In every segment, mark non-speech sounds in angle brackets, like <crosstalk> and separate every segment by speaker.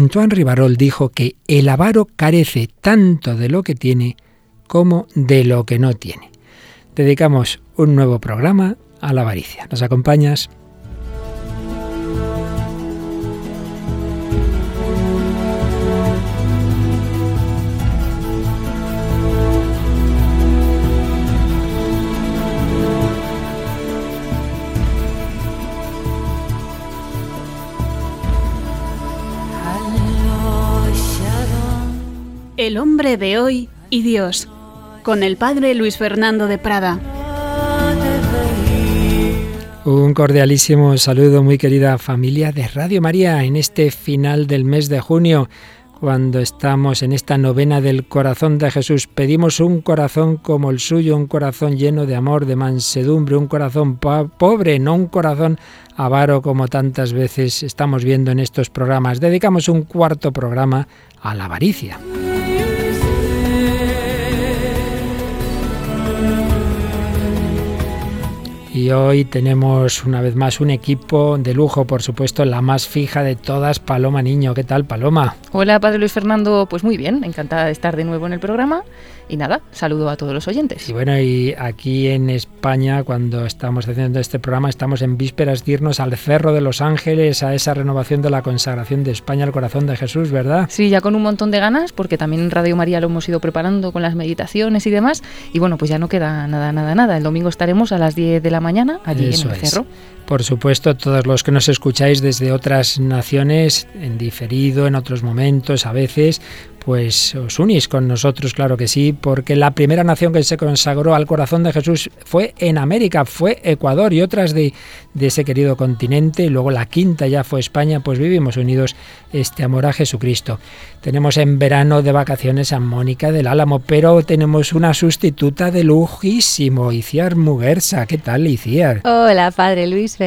Speaker 1: Antoine Rivarol dijo que el avaro carece tanto de lo que tiene como de lo que no tiene. Dedicamos un nuevo programa a la avaricia. ¿Nos acompañas?
Speaker 2: El hombre de hoy y Dios, con el padre Luis Fernando de Prada.
Speaker 1: Un cordialísimo saludo, muy querida familia de Radio María, en este final del mes de junio, cuando estamos en esta novena del corazón de Jesús. Pedimos un corazón como el suyo, un corazón lleno de amor, de mansedumbre, un corazón pobre, no un corazón avaro como tantas veces estamos viendo en estos programas. Dedicamos un cuarto programa a la avaricia. Y hoy tenemos una vez más un equipo de lujo, por supuesto, la más fija de todas, Paloma Niño. ¿Qué tal, Paloma?
Speaker 3: Hola, Padre Luis Fernando. Pues muy bien, encantada de estar de nuevo en el programa. Y nada, saludo a todos los oyentes.
Speaker 1: Y bueno, y aquí en España, cuando estamos haciendo este programa, estamos en vísperas de irnos al Cerro de los Ángeles, a esa renovación de la consagración de España al corazón de Jesús, ¿verdad?
Speaker 3: Sí, ya con un montón de ganas, porque también en Radio María lo hemos ido preparando con las meditaciones y demás. Y bueno, pues ya no queda nada, nada, nada. El domingo estaremos a las 10 de la mañana allí en el Cerro.
Speaker 1: Por supuesto, todos los que nos escucháis desde otras naciones, en diferido, en otros momentos, a veces, pues os unís con nosotros, claro que sí, porque la primera nación que se consagró al corazón de Jesús fue en América, fue Ecuador y otras de, de ese querido continente, y luego la quinta ya fue España, pues vivimos unidos este amor a Jesucristo. Tenemos en verano de vacaciones a Mónica del Álamo, pero tenemos una sustituta de lujísimo, Iciar Muguerza. ¿Qué tal, Iciar?
Speaker 4: Hola, padre Luis,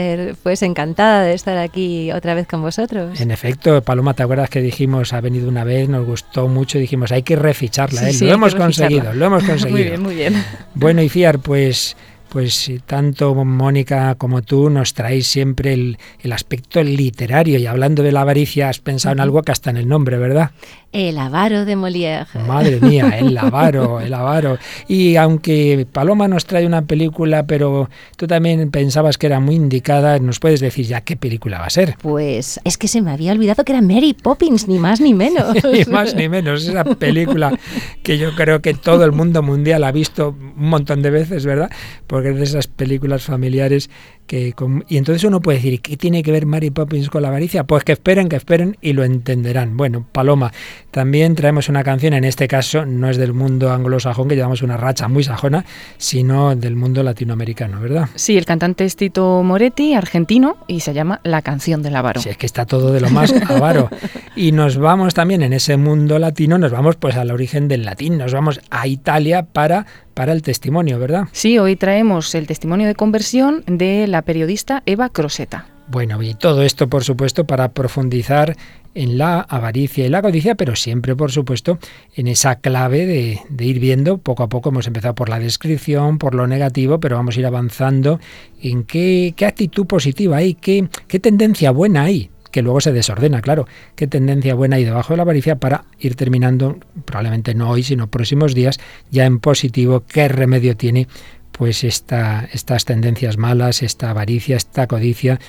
Speaker 4: pues encantada de estar aquí otra vez con vosotros.
Speaker 1: En efecto, Paloma, ¿te acuerdas que dijimos, ha venido una vez, nos gustó mucho, dijimos, hay que reficharla, ¿eh? lo hemos conseguido, lo hemos <laughs> conseguido.
Speaker 3: muy bien, muy bien.
Speaker 1: Bueno, Iciar, pues pues tanto Mónica como tú nos traéis siempre el, el, aspecto literario y hablando de la avaricia has pensado en algo que hasta en el nombre, ¿verdad?
Speaker 4: El avaro de Molière.
Speaker 1: Madre mía, el <laughs> avaro, el avaro. Y aunque Paloma nos trae una película, pero tú también pensabas que era muy indicada, ¿nos puedes decir ya qué película va a ser?
Speaker 4: Pues es que se me había olvidado que era Mary Poppins, ni más ni <laughs> menos.
Speaker 1: ni más ni menos, esa película que yo creo que todo el mundo mundial ha visto un montón de veces, ¿verdad? Porque es de esas películas familiares que y entonces uno puede decir, ¿qué tiene que ver Mary Poppins con la avaricia? Pues que esperen, que esperen y lo entenderán. Bueno, Paloma, también traemos una canción, en este caso no es del mundo anglosajón, que llevamos una racha muy sajona, sino del mundo latinoamericano, ¿verdad?
Speaker 3: Sí, el cantante es Tito Moretti, argentino, y se llama La canción del avaro.
Speaker 1: Sí, es que está todo de lo más avaro. y nos vamos también en ese mundo latino, nos vamos pues al origen del latín, nos vamos a Italia para para el testimonio, ¿verdad?
Speaker 3: Sí, hoy traemos el testimonio de conversión de la periodista Eva Croseta.
Speaker 1: Bueno, y todo esto, por supuesto, para profundizar en la avaricia y la codicia, pero siempre, por supuesto, en esa clave de, de, ir viendo, poco a poco hemos empezado por la descripción, por lo negativo, pero vamos a ir avanzando en qué, qué actitud positiva hay, qué, qué tendencia buena hay que luego se desordena, claro. Qué tendencia buena hay debajo de la avaricia para ir terminando, probablemente no hoy, sino próximos días, ya en positivo, qué remedio tiene pues esta, estas tendencias malas, esta avaricia, esta codicia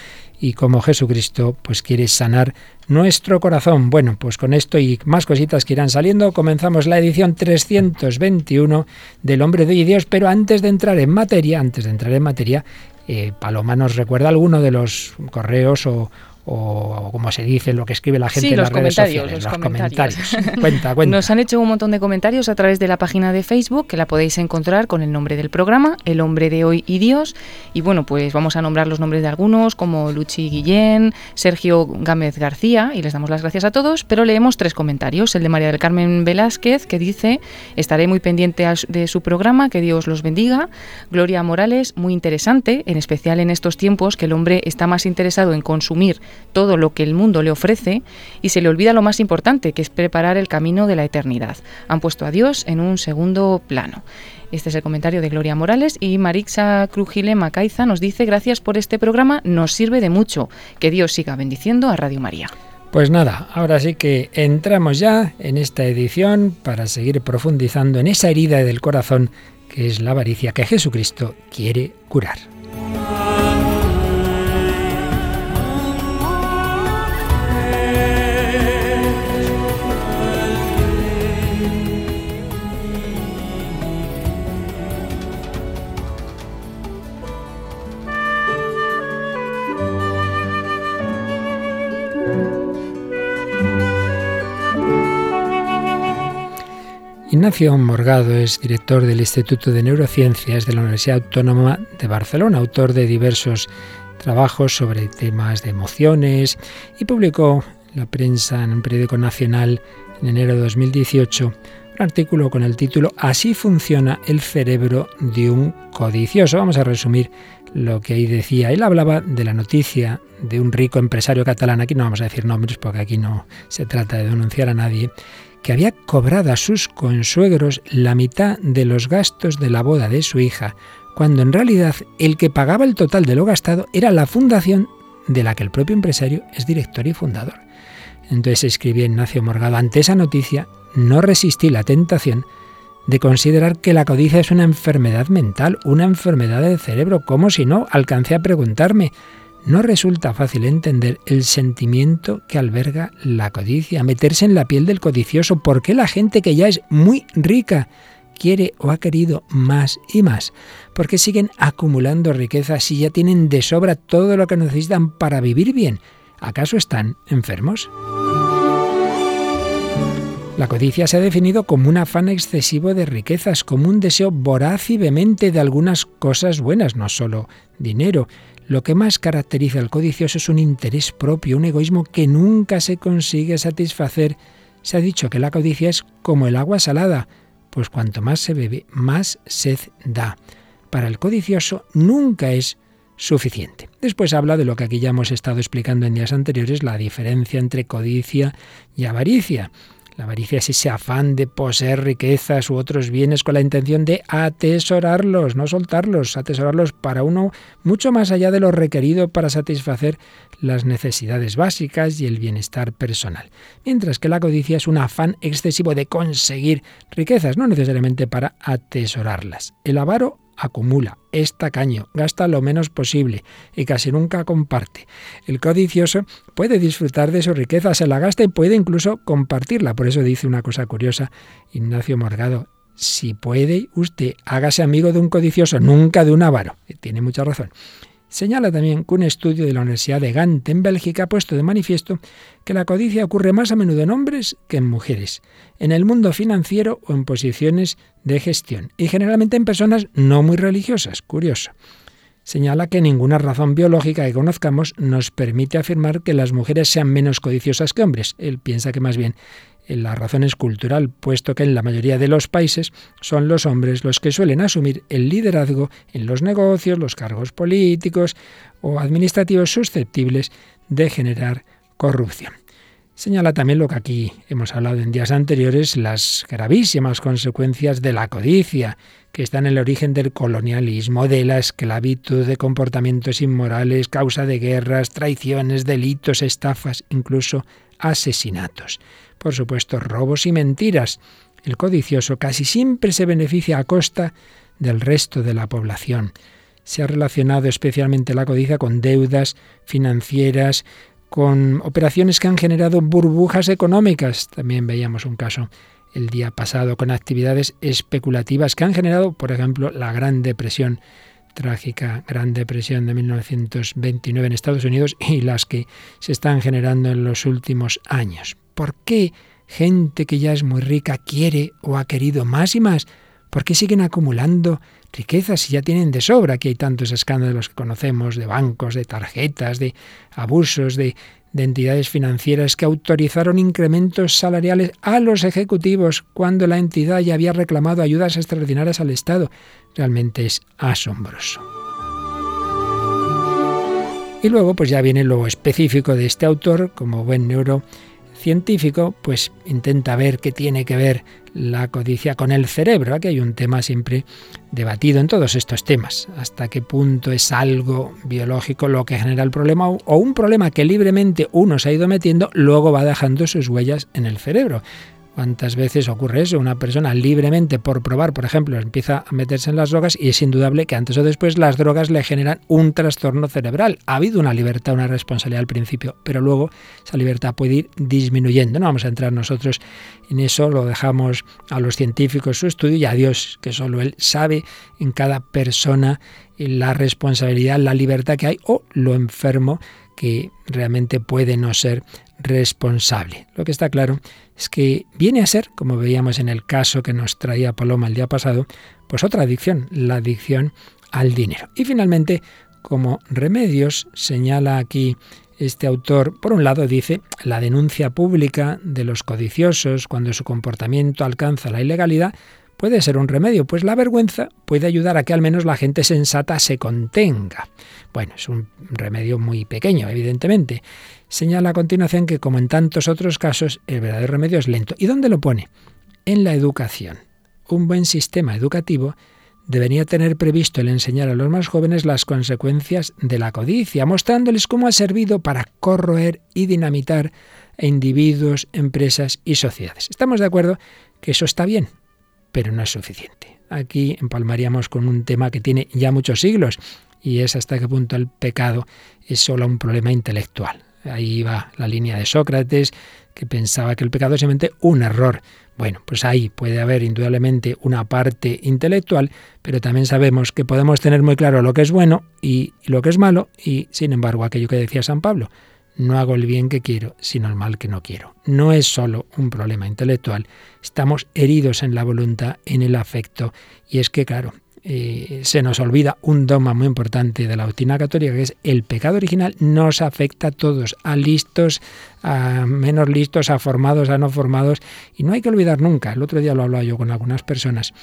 Speaker 1: y cómo Jesucristo pues quiere sanar nuestro corazón. Bueno, pues con esto y más cositas que irán saliendo, comenzamos la edición 321 del Hombre de Dios, pero antes de entrar en materia, antes de entrar en materia, eh, Paloma nos recuerda alguno de los correos o, o como se dice, lo que escribe la gente en las redes sociales, los, comentarios. cuenta, <laughs> cuenta.
Speaker 3: Nos han hecho un montón de comentarios a través de la página de Facebook, que la podéis encontrar con el nombre del programa, El hombre de hoy y Dios. Y bueno, pues vamos a nombrar los nombres de algunos, como Luchi Guillén, Sergio Gámez García, y les damos las gracias a todos, pero leemos tres comentarios. El de María del Carmen Velázquez, que dice, estaré muy pendiente de su programa, que Dios los bendiga. Gloria Morales, muy interesante, en especial en estos tiempos que el hombre está más interesado en consumir todo lo que el mundo le ofrece y se le olvida lo más importante, que es preparar el camino de la eternidad. Han puesto a Dios en un segundo plano. Este es el comentario de Gloria Morales y Marixa Crujile Macaiza nos dice gracias por este programa, nos sirve de mucho. Que Dios siga bendiciendo a Radio María.
Speaker 1: Pues nada, ahora sí que entramos ya en esta edición para seguir profundizando en esa herida del corazón que es la avaricia que Jesucristo quiere curar. Ignacio Morgado es director del Instituto de Neurociencias de la Universidad Autónoma de Barcelona, autor de diversos trabajos sobre temas de emociones y publicó en la prensa en un periódico nacional en enero de 2018 un artículo con el título Así funciona el cerebro de un codicioso. Vamos a resumir lo que ahí decía. Él hablaba de la noticia de un rico empresario catalán, aquí no vamos a decir nombres porque aquí no se trata de denunciar a nadie, que había cobrado a sus consuegros la mitad de los gastos de la boda de su hija, cuando en realidad el que pagaba el total de lo gastado era la fundación de la que el propio empresario es director y fundador. Entonces escribía Ignacio Morgado, ante esa noticia no resistí la tentación de considerar que la codicia es una enfermedad mental, una enfermedad del cerebro, como si no, alcancé a preguntarme, no resulta fácil entender el sentimiento que alberga la codicia, meterse en la piel del codicioso. ¿Por qué la gente que ya es muy rica quiere o ha querido más y más? ¿Por qué siguen acumulando riquezas si ya tienen de sobra todo lo que necesitan para vivir bien? ¿Acaso están enfermos? La codicia se ha definido como un afán excesivo de riquezas, como un deseo voraz y vehemente de algunas cosas buenas, no solo dinero, lo que más caracteriza al codicioso es un interés propio, un egoísmo que nunca se consigue satisfacer. Se ha dicho que la codicia es como el agua salada, pues cuanto más se bebe, más sed da. Para el codicioso nunca es suficiente. Después habla de lo que aquí ya hemos estado explicando en días anteriores, la diferencia entre codicia y avaricia. La avaricia es ese afán de poseer riquezas u otros bienes con la intención de atesorarlos, no soltarlos, atesorarlos para uno mucho más allá de lo requerido para satisfacer las necesidades básicas y el bienestar personal. Mientras que la codicia es un afán excesivo de conseguir riquezas, no necesariamente para atesorarlas. El avaro acumula, es tacaño, gasta lo menos posible y casi nunca comparte. El codicioso puede disfrutar de su riqueza, se la gasta y puede incluso compartirla. Por eso dice una cosa curiosa Ignacio Morgado. Si puede usted, hágase amigo de un codicioso, nunca de un avaro. Tiene mucha razón. Señala también que un estudio de la Universidad de Gante en Bélgica ha puesto de manifiesto que la codicia ocurre más a menudo en hombres que en mujeres, en el mundo financiero o en posiciones de gestión, y generalmente en personas no muy religiosas. Curioso. Señala que ninguna razón biológica que conozcamos nos permite afirmar que las mujeres sean menos codiciosas que hombres. Él piensa que más bien la razón es cultural, puesto que en la mayoría de los países son los hombres los que suelen asumir el liderazgo en los negocios, los cargos políticos o administrativos susceptibles de generar corrupción. Señala también lo que aquí hemos hablado en días anteriores, las gravísimas consecuencias de la codicia, que están en el origen del colonialismo, de la esclavitud, de comportamientos inmorales, causa de guerras, traiciones, delitos, estafas, incluso asesinatos por supuesto, robos y mentiras. El codicioso casi siempre se beneficia a costa del resto de la población. Se ha relacionado especialmente la codicia con deudas financieras, con operaciones que han generado burbujas económicas. También veíamos un caso el día pasado con actividades especulativas que han generado, por ejemplo, la Gran Depresión trágica Gran Depresión de 1929 en Estados Unidos y las que se están generando en los últimos años. ¿Por qué gente que ya es muy rica quiere o ha querido más y más? ¿Por qué siguen acumulando riquezas si ya tienen de sobra? Aquí hay tantos escándalos que conocemos de bancos, de tarjetas, de abusos, de, de entidades financieras que autorizaron incrementos salariales a los ejecutivos cuando la entidad ya había reclamado ayudas extraordinarias al Estado. Realmente es asombroso. Y luego pues ya viene lo específico de este autor, como buen neuro científico pues intenta ver qué tiene que ver la codicia con el cerebro. Aquí hay un tema siempre debatido en todos estos temas. Hasta qué punto es algo biológico lo que genera el problema o un problema que libremente uno se ha ido metiendo, luego va dejando sus huellas en el cerebro. ¿Cuántas veces ocurre eso? Una persona libremente por probar, por ejemplo, empieza a meterse en las drogas y es indudable que antes o después las drogas le generan un trastorno cerebral. Ha habido una libertad, una responsabilidad al principio, pero luego esa libertad puede ir disminuyendo. No vamos a entrar nosotros en eso, lo dejamos a los científicos su estudio y a Dios, que solo Él sabe en cada persona la responsabilidad, la libertad que hay o lo enfermo que realmente puede no ser responsable. Lo que está claro es que viene a ser, como veíamos en el caso que nos traía Paloma el día pasado, pues otra adicción, la adicción al dinero. Y finalmente, como remedios, señala aquí este autor, por un lado dice, la denuncia pública de los codiciosos cuando su comportamiento alcanza la ilegalidad puede ser un remedio, pues la vergüenza puede ayudar a que al menos la gente sensata se contenga. Bueno, es un remedio muy pequeño, evidentemente. Señala a continuación que, como en tantos otros casos, el verdadero remedio es lento. ¿Y dónde lo pone? En la educación. Un buen sistema educativo debería tener previsto el enseñar a los más jóvenes las consecuencias de la codicia, mostrándoles cómo ha servido para corroer y dinamitar a individuos, empresas y sociedades. Estamos de acuerdo que eso está bien, pero no es suficiente. Aquí empalmaríamos con un tema que tiene ya muchos siglos y es hasta qué punto el pecado es solo un problema intelectual. Ahí va la línea de Sócrates, que pensaba que el pecado es simplemente un error. Bueno, pues ahí puede haber indudablemente una parte intelectual, pero también sabemos que podemos tener muy claro lo que es bueno y lo que es malo, y sin embargo aquello que decía San Pablo, no hago el bien que quiero, sino el mal que no quiero. No es solo un problema intelectual, estamos heridos en la voluntad, en el afecto, y es que, claro, eh, se nos olvida un dogma muy importante de la doctrina católica, que es el pecado original nos afecta a todos, a listos, a menos listos, a formados, a no formados, y no hay que olvidar nunca, el otro día lo hablaba yo con algunas personas,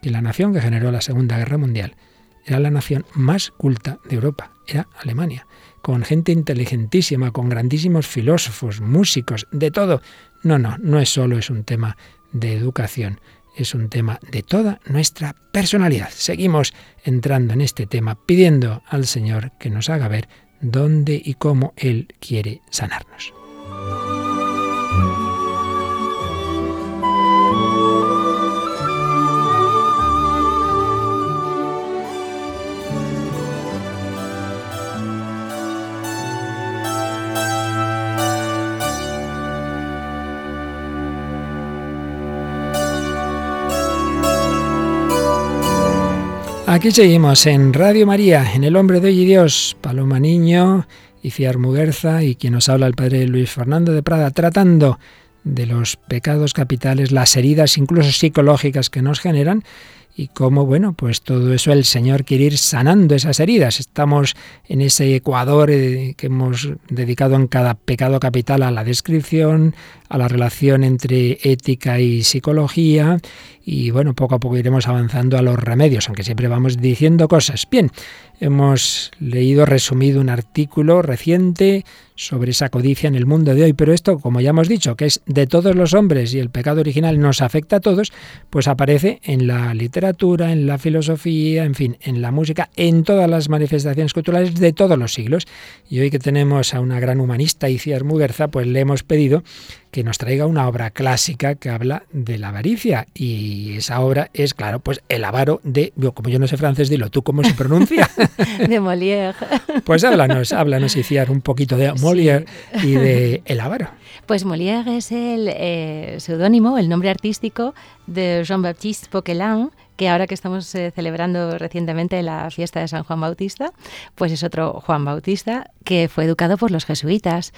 Speaker 1: que la nación que generó la Segunda Guerra Mundial era la nación más culta de Europa, era Alemania, con gente inteligentísima, con grandísimos filósofos, músicos, de todo. No, no, no es solo es un tema de educación, es un tema de toda nuestra personalidad. Seguimos entrando en este tema pidiendo al Señor que nos haga ver dónde y cómo Él quiere sanarnos. Aquí seguimos en Radio María, en El Hombre de Hoy y Dios, Paloma Niño, Iciar Muguerza y quien nos habla el Padre Luis Fernando de Prada, tratando de los pecados capitales, las heridas incluso psicológicas que nos generan y cómo, bueno, pues todo eso el Señor quiere ir sanando esas heridas. Estamos en ese ecuador eh, que hemos dedicado en cada pecado capital a la descripción, a la relación entre ética y psicología y bueno, poco a poco iremos avanzando a los remedios, aunque siempre vamos diciendo cosas. Bien, hemos leído resumido un artículo reciente sobre esa codicia en el mundo de hoy, pero esto, como ya hemos dicho, que es de todos los hombres y el pecado original nos afecta a todos, pues aparece en la literatura, en la filosofía, en fin, en la música, en todas las manifestaciones culturales de todos los siglos. Y hoy que tenemos a una gran humanista, Iciar Muguerza, pues le hemos pedido que nos traiga una obra clásica que habla de la avaricia. Y esa obra es, claro, pues El avaro de, como yo no sé francés, dilo tú cómo se pronuncia. <laughs>
Speaker 4: de Molière. <laughs>
Speaker 1: Pues háblanos, háblanos, Iciar, un poquito de Molière y de El avaro.
Speaker 4: Pues Molière es el eh, seudónimo, el nombre artístico de Jean-Baptiste Poquelin, que ahora que estamos eh, celebrando recientemente la fiesta de San Juan Bautista, pues es otro Juan Bautista que fue educado por los jesuitas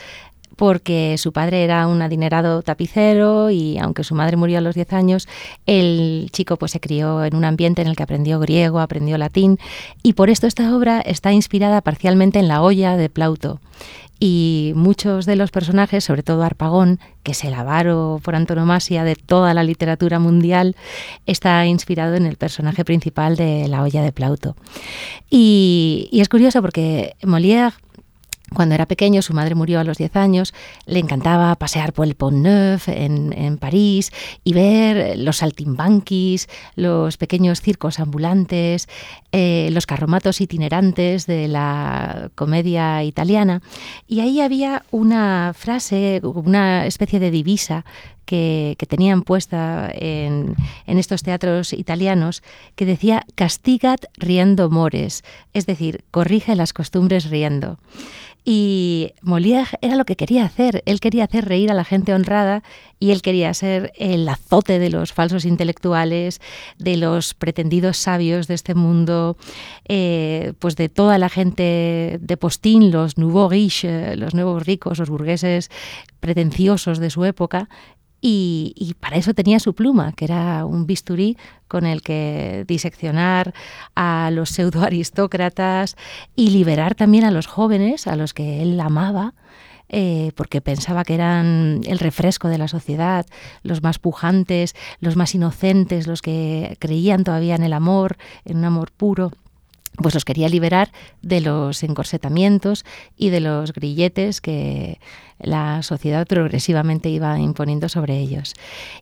Speaker 4: porque su padre era un adinerado tapicero y aunque su madre murió a los 10 años, el chico pues se crió en un ambiente en el que aprendió griego, aprendió latín y por esto esta obra está inspirada parcialmente en la olla de Plauto. Y muchos de los personajes, sobre todo Arpagón, que es el avaro por antonomasia de toda la literatura mundial, está inspirado en el personaje principal de la olla de Plauto. Y, y es curioso porque Molière cuando era pequeño, su madre murió a los 10 años, le encantaba pasear por el Pont Neuf en, París y ver los saltimbanquis, los pequeños circos ambulantes, eh, los carromatos itinerantes de la comedia italiana. Y ahí había una frase, una especie de divisa que, tenían puesta en, estos teatros italianos que decía castigat riendo mores, es decir, corrige las costumbres riendo. Y Molière era lo que quería hacer. Él quería hacer reír a la gente honrada y él quería ser el azote de los falsos intelectuales, de los pretendidos sabios de este mundo, eh, pues de toda la gente de postín, los nouveaux riches, los nuevos ricos, los burgueses pretenciosos de su época. Y, para eso tenía su pluma, que era un bisturí con el que diseccionar a los pseudoaristócratas y liberar también a los jóvenes, a los que él amaba, eh, porque pensaba que eran el refresco de la sociedad, los más pujantes, los más inocentes, los que creían todavía en el amor, en un amor puro. Pues los quería liberar de los encorsetamientos y de los grilletes que la sociedad progresivamente iba imponiendo sobre ellos.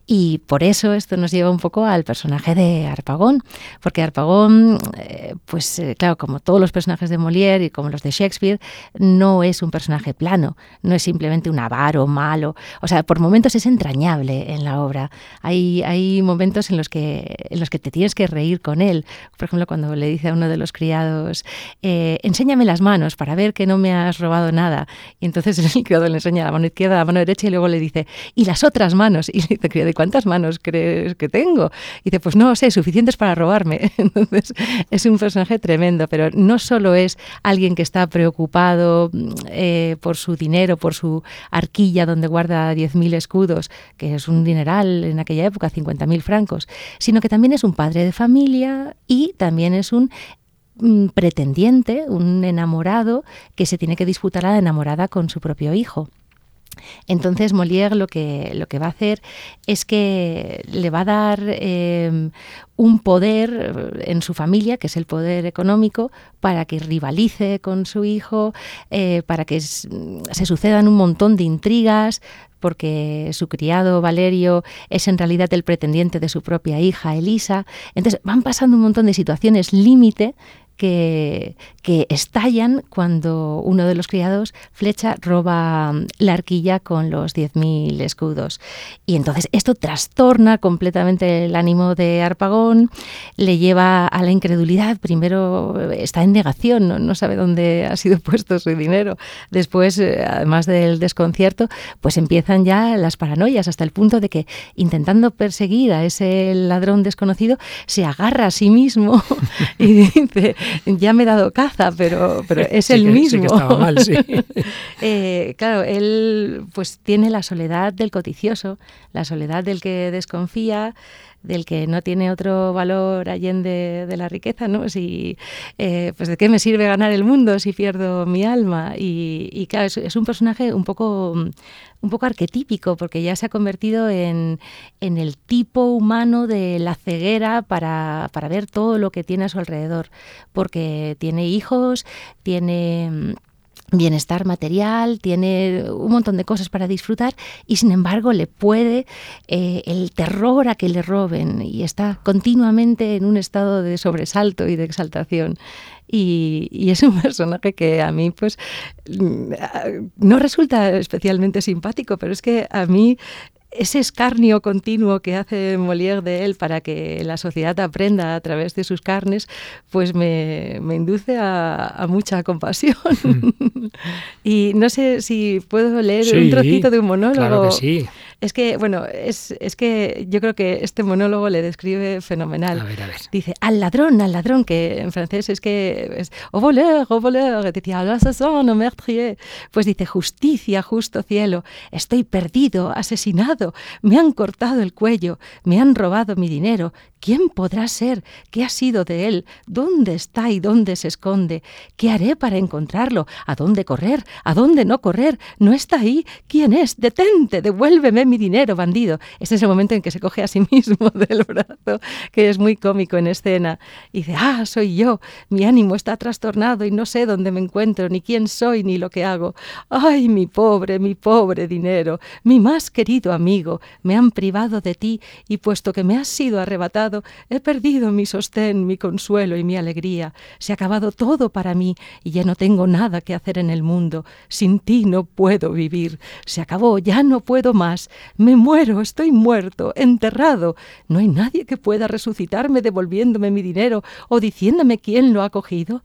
Speaker 4: Y por eso esto nos lleva un poco al personaje de Arpagón, porque Arpagón, eh, pues eh, claro, como todos los personajes de Molière y como los de Shakespeare, no es un personaje plano, no es simplemente un avaro malo, o sea, por momentos es entrañable en la obra. Hay, hay momentos en los, que, en los que te tienes que reír con él. Por ejemplo, cuando le dice a uno de los criados, eh, enséñame las manos para ver que no me has robado nada. Y entonces <laughs> el criado le enseña la mano izquierda, la mano derecha y luego le dice, ¿y las otras manos? <laughs> Y le dice, ¿de cuántas manos crees que tengo? Y dice, pues no sé, suficientes para robarme. <laughs> Entonces es un personaje tremendo, pero no solo es alguien que está preocupado eh, por su dinero, por su arquilla donde guarda 10.000 escudos, que es un dineral en aquella época, 50.000 francos, sino que también es un padre de familia y también es un pretendiente, un enamorado que se tiene que disputar a la enamorada con su propio hijo. Entonces Molière lo que, lo que va a hacer es que le va a dar em, un poder en su familia, que es el poder económico, para que rivalice con su hijo, eh, para que se sucedan un montón de intrigas, porque su criado Valerio es en realidad el pretendiente de su propia hija Elisa. Entonces van pasando un montón de situaciones límite que, estallan cuando uno de los criados, Flecha, roba la arquilla con los 10.000 escudos. Y entonces esto trastorna completamente el ánimo de Arpagón, le lleva a la incredulidad. Primero está en negación, no, sabe dónde ha sido puesto su dinero. Después, eh, además del desconcierto, pues empiezan ya las paranoias hasta el punto de que intentando perseguir a ese ladrón desconocido, se agarra a sí mismo <laughs> y dice, ya me he dado caza, pero, pero es el mismo. <laughs> Eh, claro, él pues tiene la soledad del codicioso, la soledad del que desconfía, del que no tiene otro valor allende de la riqueza, ¿no? Si, eh, pues de qué me sirve ganar el mundo si pierdo mi alma. Y, claro, es, un personaje un poco, un poco arquetípico, porque ya se ha convertido en, en el tipo humano de la ceguera para, para ver todo lo que tiene a su alrededor, porque tiene hijos, tiene bienestar material, tiene un montón de cosas para disfrutar y sin embargo le puede eh, el terror a que le roben y está continuamente en un estado de sobresalto y de exaltación. Y, y, es un <laughs> personaje que a mí pues mm, no resulta especialmente simpático, pero es que a mí ese escarnio continuo que hace Molière de él para que la sociedad aprenda a través de sus carnes, pues me, induce a, mucha compasión. Mm. <laughs> y no sé si puedo leer un trocito de un monólogo.
Speaker 1: Claro que sí.
Speaker 4: Es que, bueno, es, es, que yo creo que este monólogo le describe fenomenal.
Speaker 1: A ver, a ver.
Speaker 4: Dice, al ladrón, al ladrón, que en francés es que es, au voleur, au voleur, decía, l'assassin, no meurtrier. Pues dice, justicia, justo cielo, estoy perdido, asesinado, me han cortado el cuello, me han robado mi dinero, ¿Quién podrá ser? ¿Qué ha sido de él? ¿Dónde está y dónde se esconde? ¿Qué haré para encontrarlo? ¿A dónde correr? ¿A dónde no correr? ¿No está ahí? ¿Quién es? Detente, devuélveme mi dinero, bandido. Este es el momento en que se coge a sí mismo <laughs> del brazo, que es muy cómico en escena. Y dice, ah, soy yo, mi ánimo está trastornado y no sé dónde me encuentro, ni quién soy, ni lo que hago. Ay, mi pobre, mi pobre dinero, mi más querido amigo, me han privado de ti y puesto que me has sido arrebatado, he perdido mi sostén, mi consuelo y mi alegría. Se ha acabado todo para mí y ya no tengo nada que hacer en el mundo. Sin ti no puedo vivir. Se acabó, ya no puedo más. Me muero, estoy muerto, enterrado. No hay nadie que pueda resucitarme devolviéndome mi dinero o diciéndome quién lo ha cogido.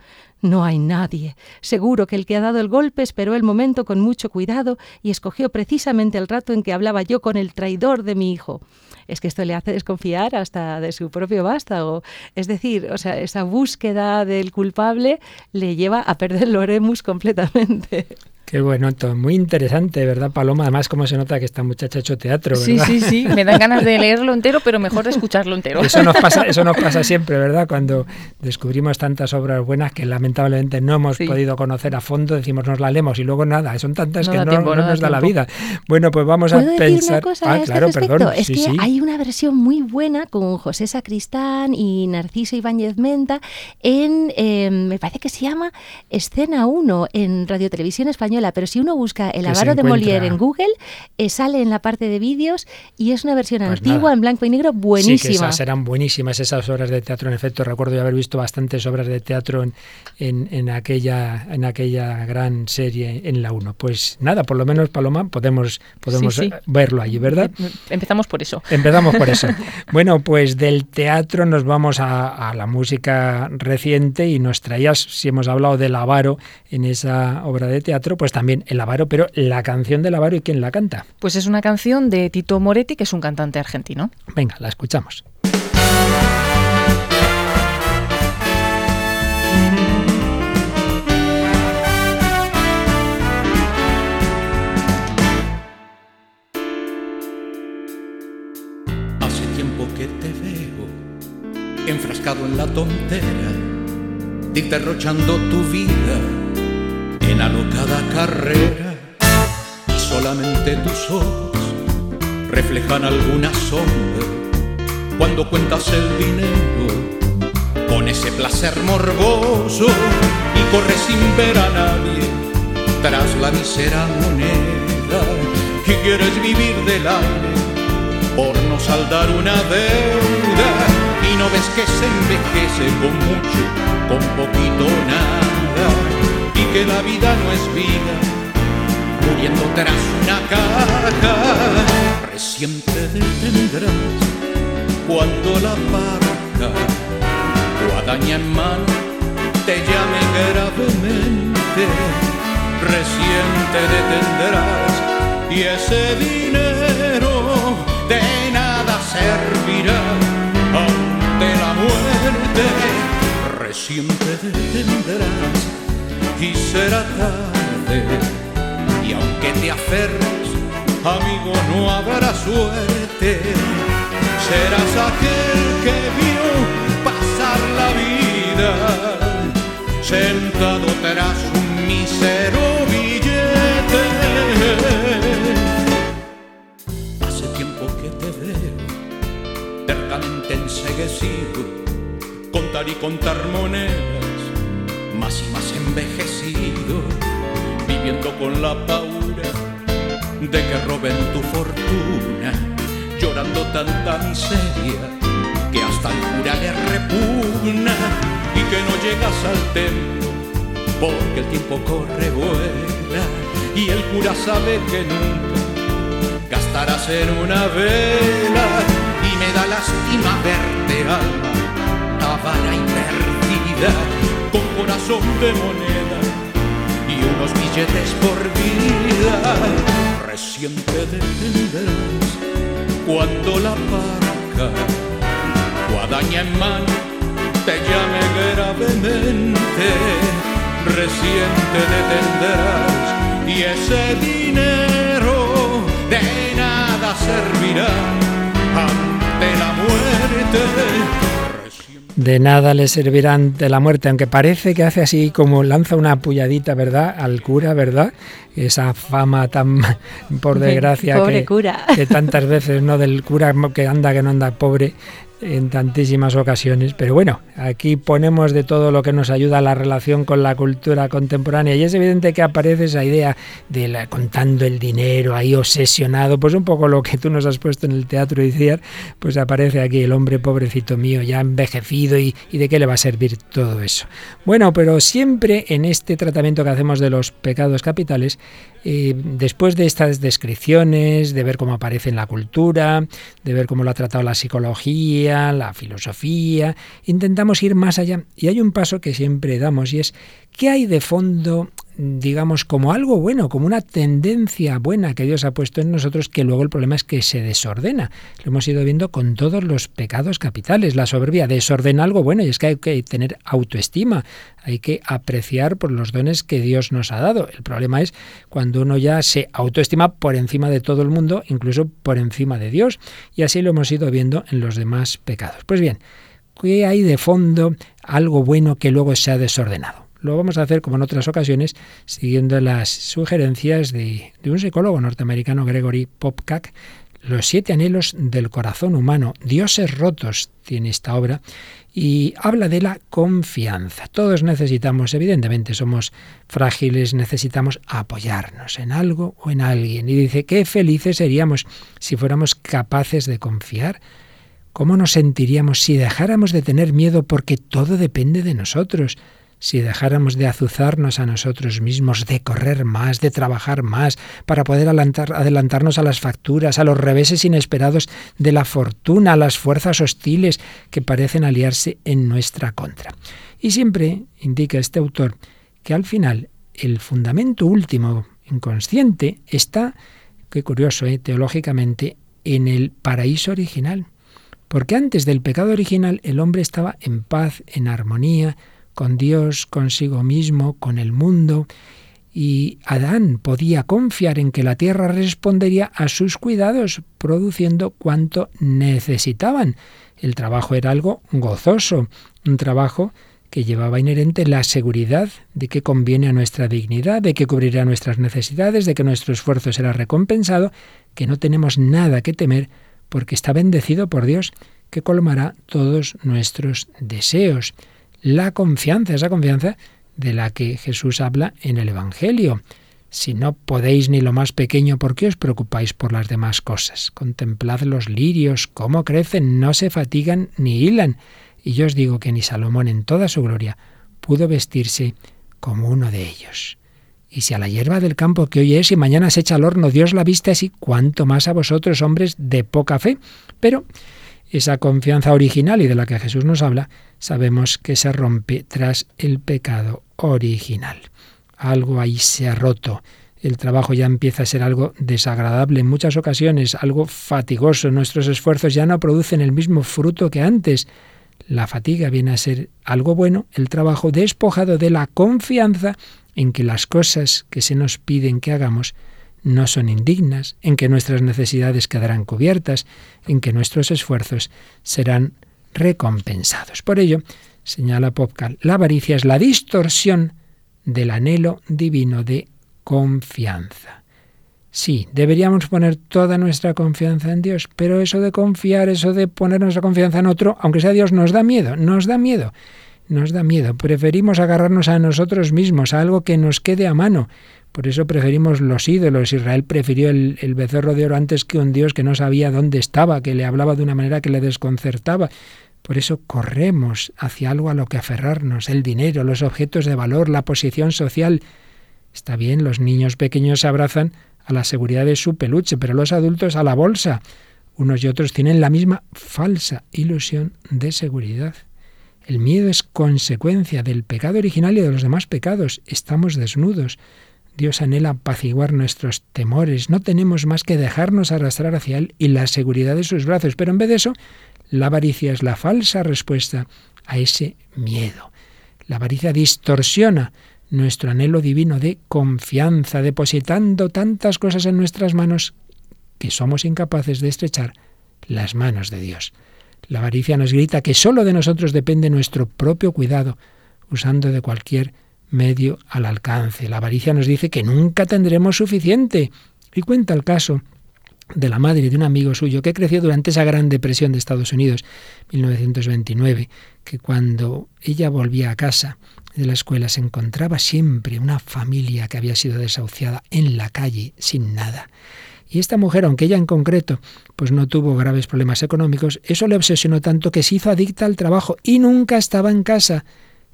Speaker 4: No hay nadie. Seguro que el que ha dado el golpe esperó el momento con mucho cuidado y escogió precisamente el rato en que hablaba yo con el traidor de mi hijo. Es que esto le hace desconfiar hasta de su propio vástago. Es decir, o sea, esa búsqueda del culpable le lleva a perder el completamente.
Speaker 1: Qué bueno, todo muy interesante, ¿verdad, Paloma? Además, cómo se nota que esta muchacha ha hecho teatro, ¿verdad?
Speaker 3: Sí, sí, sí. Me dan ganas de <laughs> leerlo entero, pero mejor de escucharlo entero.
Speaker 1: Eso nos pasa, eso nos pasa siempre, ¿verdad? Cuando descubrimos tantas obras buenas que lamentablemente no hemos podido conocer a fondo, decimos nos la leemos y luego nada, son tantas que no, nos da la vida. Bueno, pues vamos a pensar.
Speaker 4: ah, este claro, perdón. Es que hay una versión muy buena con José Sacristán y Narciso Ibáñez Menta en, eh, me parece que se llama Escena 1 en Radio Televisión Española pero si uno busca El avaro de Molière en Google, eh, sale en la parte de vídeos y es una versión pues antigua en blanco y negro buenísima. Sí, que
Speaker 1: esas eran buenísimas, esas obras de teatro. En efecto, recuerdo haber visto bastantes obras de teatro en, en, aquella, en aquella gran serie en la 1. Pues nada, por lo menos, Paloma, podemos, podemos verlo allí, ¿verdad?
Speaker 3: Em, empezamos por eso.
Speaker 1: Empezamos por eso. <laughs> bueno, pues del teatro nos vamos a, a la música reciente y nos traías, si hemos hablado del avaro en esa obra de teatro, pues pues también el Avaro, pero la canción del Avaro y quién la canta.
Speaker 3: Pues es una canción de Tito Moretti, que es un cantante argentino.
Speaker 1: Venga, la escuchamos.
Speaker 5: Hace tiempo que te veo enfrascado en la tontera, derrochando tu vida en alocada carrera. Y solamente tus ojos reflejan alguna sombra. Cuando cuentas el dinero con ese placer morboso y corres sin ver a nadie tras la mísera moneda y quieres vivir del aire por no saldar una deuda. Y no ves que se envejece con mucho, con poquito nada que la vida no es vida, muriendo tras una caja, recién te detendrás cuando la parca, guadaña en mano, te llame gravemente, recién te detendrás y ese dinero de nada servirá ante la muerte, recién te detendrás y será tarde. Y aunque te aferres, amigo, no habrá suerte. Serás aquel que vio pasar la vida sentado tras un mísero billete. Hace tiempo que te veo tercamente enseguecido, contar y contar monedas envejecido, viviendo con la paura de que roben tu fortuna, llorando tanta miseria que hasta el cura le repugna y que no llegas al templo porque el tiempo corre vuela y el cura sabe que nunca gastarás en una vela. Y me da lástima verte alma, avara y perdida corazón de moneda y unos billetes por vida. Recién te detendrás cuando la parca, guadaña en mano, te llame gravemente. Recién te detendrás y ese dinero de nada servirá ante la muerte.
Speaker 1: De nada le servirán de la muerte, aunque parece que hace así como lanza una pulladita, ¿verdad? Al cura, ¿verdad? Esa fama tan, por <laughs> desgracia,
Speaker 4: Pobre
Speaker 1: que,
Speaker 4: cura.
Speaker 1: que tantas veces, ¿no? Del cura que anda, que no anda pobre, en tantísimas ocasiones. Pero bueno, aquí ponemos de todo lo que nos ayuda a la relación con la cultura contemporánea y es evidente que aparece esa idea de la, contando el dinero ahí obsesionado, pues un poco lo que tú nos has puesto en el teatro decías, pues aparece aquí el hombre pobrecito mío ya envejecido y, y de qué le va a servir todo eso. Bueno, pero siempre en este tratamiento que hacemos de los pecados capitales, después de estas descripciones, de ver cómo aparece en la cultura, de ver cómo lo ha tratado la psicología, la filosofía, intentamos ir más allá. Y hay un paso que siempre damos y es, ¿qué hay de fondo digamos, como algo bueno, como una tendencia buena que Dios ha puesto en nosotros, que luego el problema es que se desordena. Lo hemos ido viendo con todos los pecados capitales. La soberbia desordena algo bueno y es que hay que tener autoestima, hay que apreciar por los dones que Dios nos ha dado. El problema es cuando uno ya se autoestima por encima de todo el mundo, incluso por encima de Dios. Y así lo hemos ido viendo en los demás pecados. Pues bien, ¿qué hay de fondo algo bueno que luego se ha desordenado? Lo vamos a hacer, como en otras ocasiones, siguiendo las sugerencias de, un psicólogo norteamericano, Gregory Popcak, Los siete anhelos del corazón humano, Dioses rotos, tiene esta obra, y habla de la confianza. Todos necesitamos, evidentemente, somos frágiles, necesitamos apoyarnos en algo o en alguien. Y dice, qué felices seríamos si fuéramos capaces de confiar. ¿Cómo nos sentiríamos si dejáramos de tener miedo porque todo depende de nosotros? Si dejáramos de azuzarnos a nosotros mismos, de correr más, de trabajar más, para poder adelantar, adelantarnos a las facturas, a los reveses inesperados de la fortuna, a las fuerzas hostiles que parecen aliarse en nuestra contra. Y siempre indica este autor que al final el fundamento último inconsciente está, qué curioso, ¿eh? teológicamente, en el paraíso original. Porque antes del pecado original el hombre estaba en paz, en armonía, con Dios, consigo mismo, con el mundo, y Adán podía confiar en que la tierra respondería a sus cuidados, produciendo cuanto necesitaban. El trabajo era algo gozoso, un trabajo que llevaba inherente la seguridad de que conviene a nuestra dignidad, de que cubrirá nuestras necesidades, de que nuestro esfuerzo será recompensado, que no tenemos nada que temer porque está bendecido por Dios, que colmará todos nuestros deseos la confianza, esa confianza de la que Jesús habla en el Evangelio. Si no podéis ni lo más pequeño, ¿por qué os preocupáis por las demás cosas? Contemplad los lirios, cómo crecen, no se fatigan ni hilan. Y yo os digo que ni Salomón en toda su gloria pudo vestirse como uno de ellos. Y si a la hierba del campo que hoy es y mañana se echa al horno, Dios la viste así, cuánto más a vosotros, hombres de poca fe. Pero esa confianza original y de la que Jesús nos habla, sabemos que se rompe tras el pecado original. Algo ahí se ha roto. El trabajo ya empieza a ser algo desagradable en muchas ocasiones, algo fatigoso. Nuestros esfuerzos ya no producen el mismo fruto que antes. La fatiga viene a ser algo bueno, el trabajo despojado de la confianza en que las cosas que se nos piden que hagamos no son indignas, en que nuestras necesidades quedarán cubiertas, en que nuestros esfuerzos serán recompensados. Por ello, señala Popcal, la avaricia es la distorsión del anhelo divino de confianza. Sí, deberíamos poner toda nuestra confianza en Dios, pero eso de confiar, eso de poner nuestra confianza en otro, aunque sea Dios, nos da miedo, nos da miedo, nos da miedo. Preferimos agarrarnos a nosotros mismos, a algo que nos quede a mano. Por eso preferimos los ídolos. Israel prefirió el, becerro de oro antes que un Dios que no sabía dónde estaba, que le hablaba de una manera que le desconcertaba. Por eso corremos hacia algo a lo que aferrarnos, el dinero, los objetos de valor, la posición social. Está bien, los niños pequeños se abrazan a la seguridad de su peluche, pero los adultos a la bolsa. Unos y otros tienen la misma falsa ilusión de seguridad. El miedo es consecuencia del pecado original y de los demás pecados. Estamos desnudos. Dios anhela apaciguar nuestros temores. No tenemos más que dejarnos arrastrar hacia Él y la seguridad de sus brazos. Pero en vez de eso, la avaricia es la falsa respuesta a ese miedo. La avaricia distorsiona nuestro anhelo divino de confianza, depositando tantas cosas en nuestras manos que somos incapaces de estrechar las manos de Dios. La avaricia nos grita que solo de nosotros depende nuestro propio cuidado, usando de cualquier medio al alcance. La avaricia nos dice que nunca tendremos suficiente. Y cuenta el caso de la madre de un amigo suyo que creció durante esa gran depresión de Estados Unidos, 1929, que cuando ella volvía a casa de la escuela se encontraba siempre una familia que había sido desahuciada en la calle sin nada. Y esta mujer, aunque ella en concreto pues no tuvo graves problemas económicos, eso le obsesionó tanto que se hizo adicta al trabajo y nunca estaba en casa.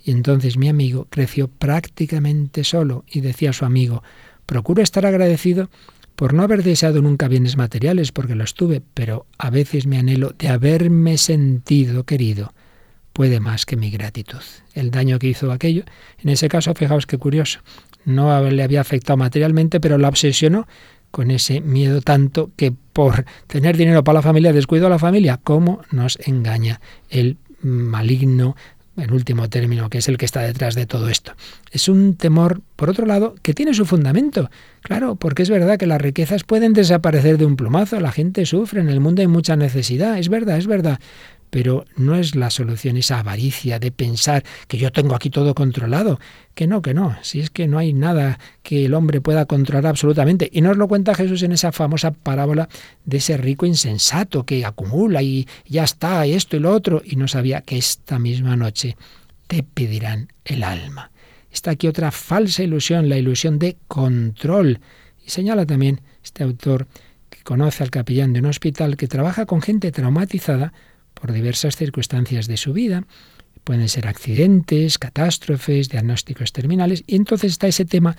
Speaker 1: Y entonces mi amigo creció prácticamente solo y decía a su amigo, procuro estar agradecido por no haber deseado nunca bienes materiales, porque los tuve, pero a veces mi anhelo de haberme sentido querido puede más que mi gratitud. El daño que hizo aquello, en ese caso, fijaos qué curioso, no le había afectado materialmente, pero la obsesionó con ese miedo tanto que por tener dinero para la familia descuido a la familia. ¿Cómo nos engaña el maligno en último término, que es el que está detrás de todo esto. Es un temor, por otro lado, que tiene su fundamento. Claro, porque es verdad que las riquezas pueden desaparecer de un plumazo, la gente sufre, en el mundo hay mucha necesidad, es verdad, es verdad pero no es la solución esa avaricia de pensar que yo tengo aquí todo controlado. Que no, que no, si es que no hay nada que el hombre pueda controlar absolutamente. Y nos lo cuenta Jesús en esa famosa parábola de ese rico insensato que acumula y ya está, esto y lo otro, y no sabía que esta misma noche te pedirán el alma. Está aquí otra falsa ilusión, la ilusión de control. Y señala también este autor que conoce al capellán de un hospital que trabaja con gente traumatizada por diversas circunstancias de su vida. Pueden ser accidentes, catástrofes, diagnósticos terminales. Y entonces está ese tema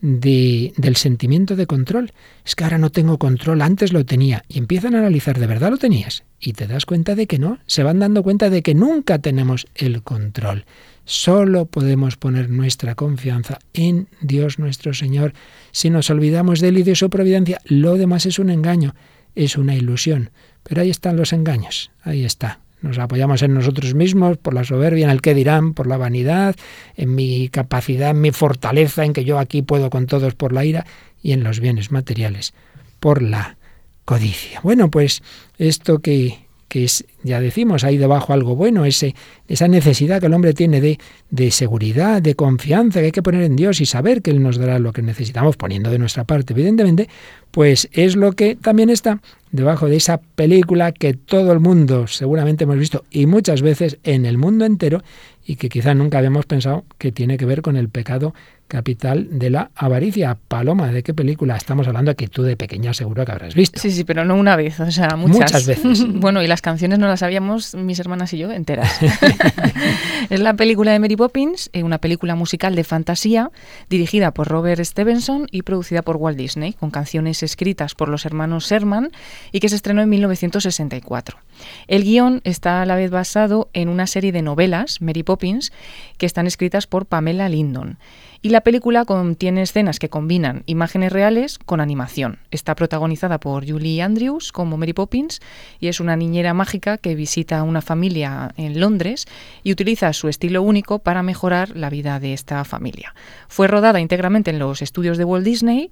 Speaker 1: de, del sentimiento de control. Es que ahora no tengo control, antes lo tenía. Y empiezan a analizar, ¿de verdad lo tenías? Y te das cuenta de que no. Se van dando cuenta de que nunca tenemos el control. Solo podemos poner nuestra confianza en Dios nuestro Señor. Si nos olvidamos de Él y de su providencia, lo demás es un engaño, es una ilusión. Pero ahí están los engaños, ahí está. Nos apoyamos en nosotros mismos, por la soberbia, en el que dirán, por la vanidad, en mi capacidad, en mi fortaleza, en que yo aquí puedo con todos por la ira, y en los bienes materiales, por la codicia. Bueno, pues esto que, que ya decimos, ahí debajo algo bueno, ese, esa necesidad que el hombre tiene de, de seguridad, de confianza que hay que poner en Dios y saber que Él nos dará lo que necesitamos, poniendo de nuestra parte, evidentemente, pues es lo que también está debajo de esa película que todo el mundo seguramente hemos visto y muchas veces en el mundo entero y que quizá nunca habíamos pensado que tiene que ver con el pecado capital de la avaricia. Paloma, ¿de qué película estamos hablando que tú de pequeña seguro que habrás visto?
Speaker 3: Sí, sí, pero no una vez, o sea, muchas.
Speaker 1: Muchas veces. <laughs>
Speaker 3: bueno, y las canciones no las sabíamos mis hermanas y yo enteras. <laughs> es la película de Mary Poppins, eh, una película musical de fantasía dirigida por Robert Stevenson y producida por Walt Disney, con canciones escritas por los hermanos Sherman y que se estrenó en 1964. El guion está a la vez basado en una serie de novelas, Mary Poppins, que están escritas por Pamela Lindon. Y la película contiene escenas que combinan imágenes reales con animación. Está protagonizada por Julie Andrews como Mary Poppins y es una niñera mágica que visita a una familia en Londres y utiliza su estilo único para mejorar la vida de esta familia. Fue rodada íntegramente en los estudios de Walt Disney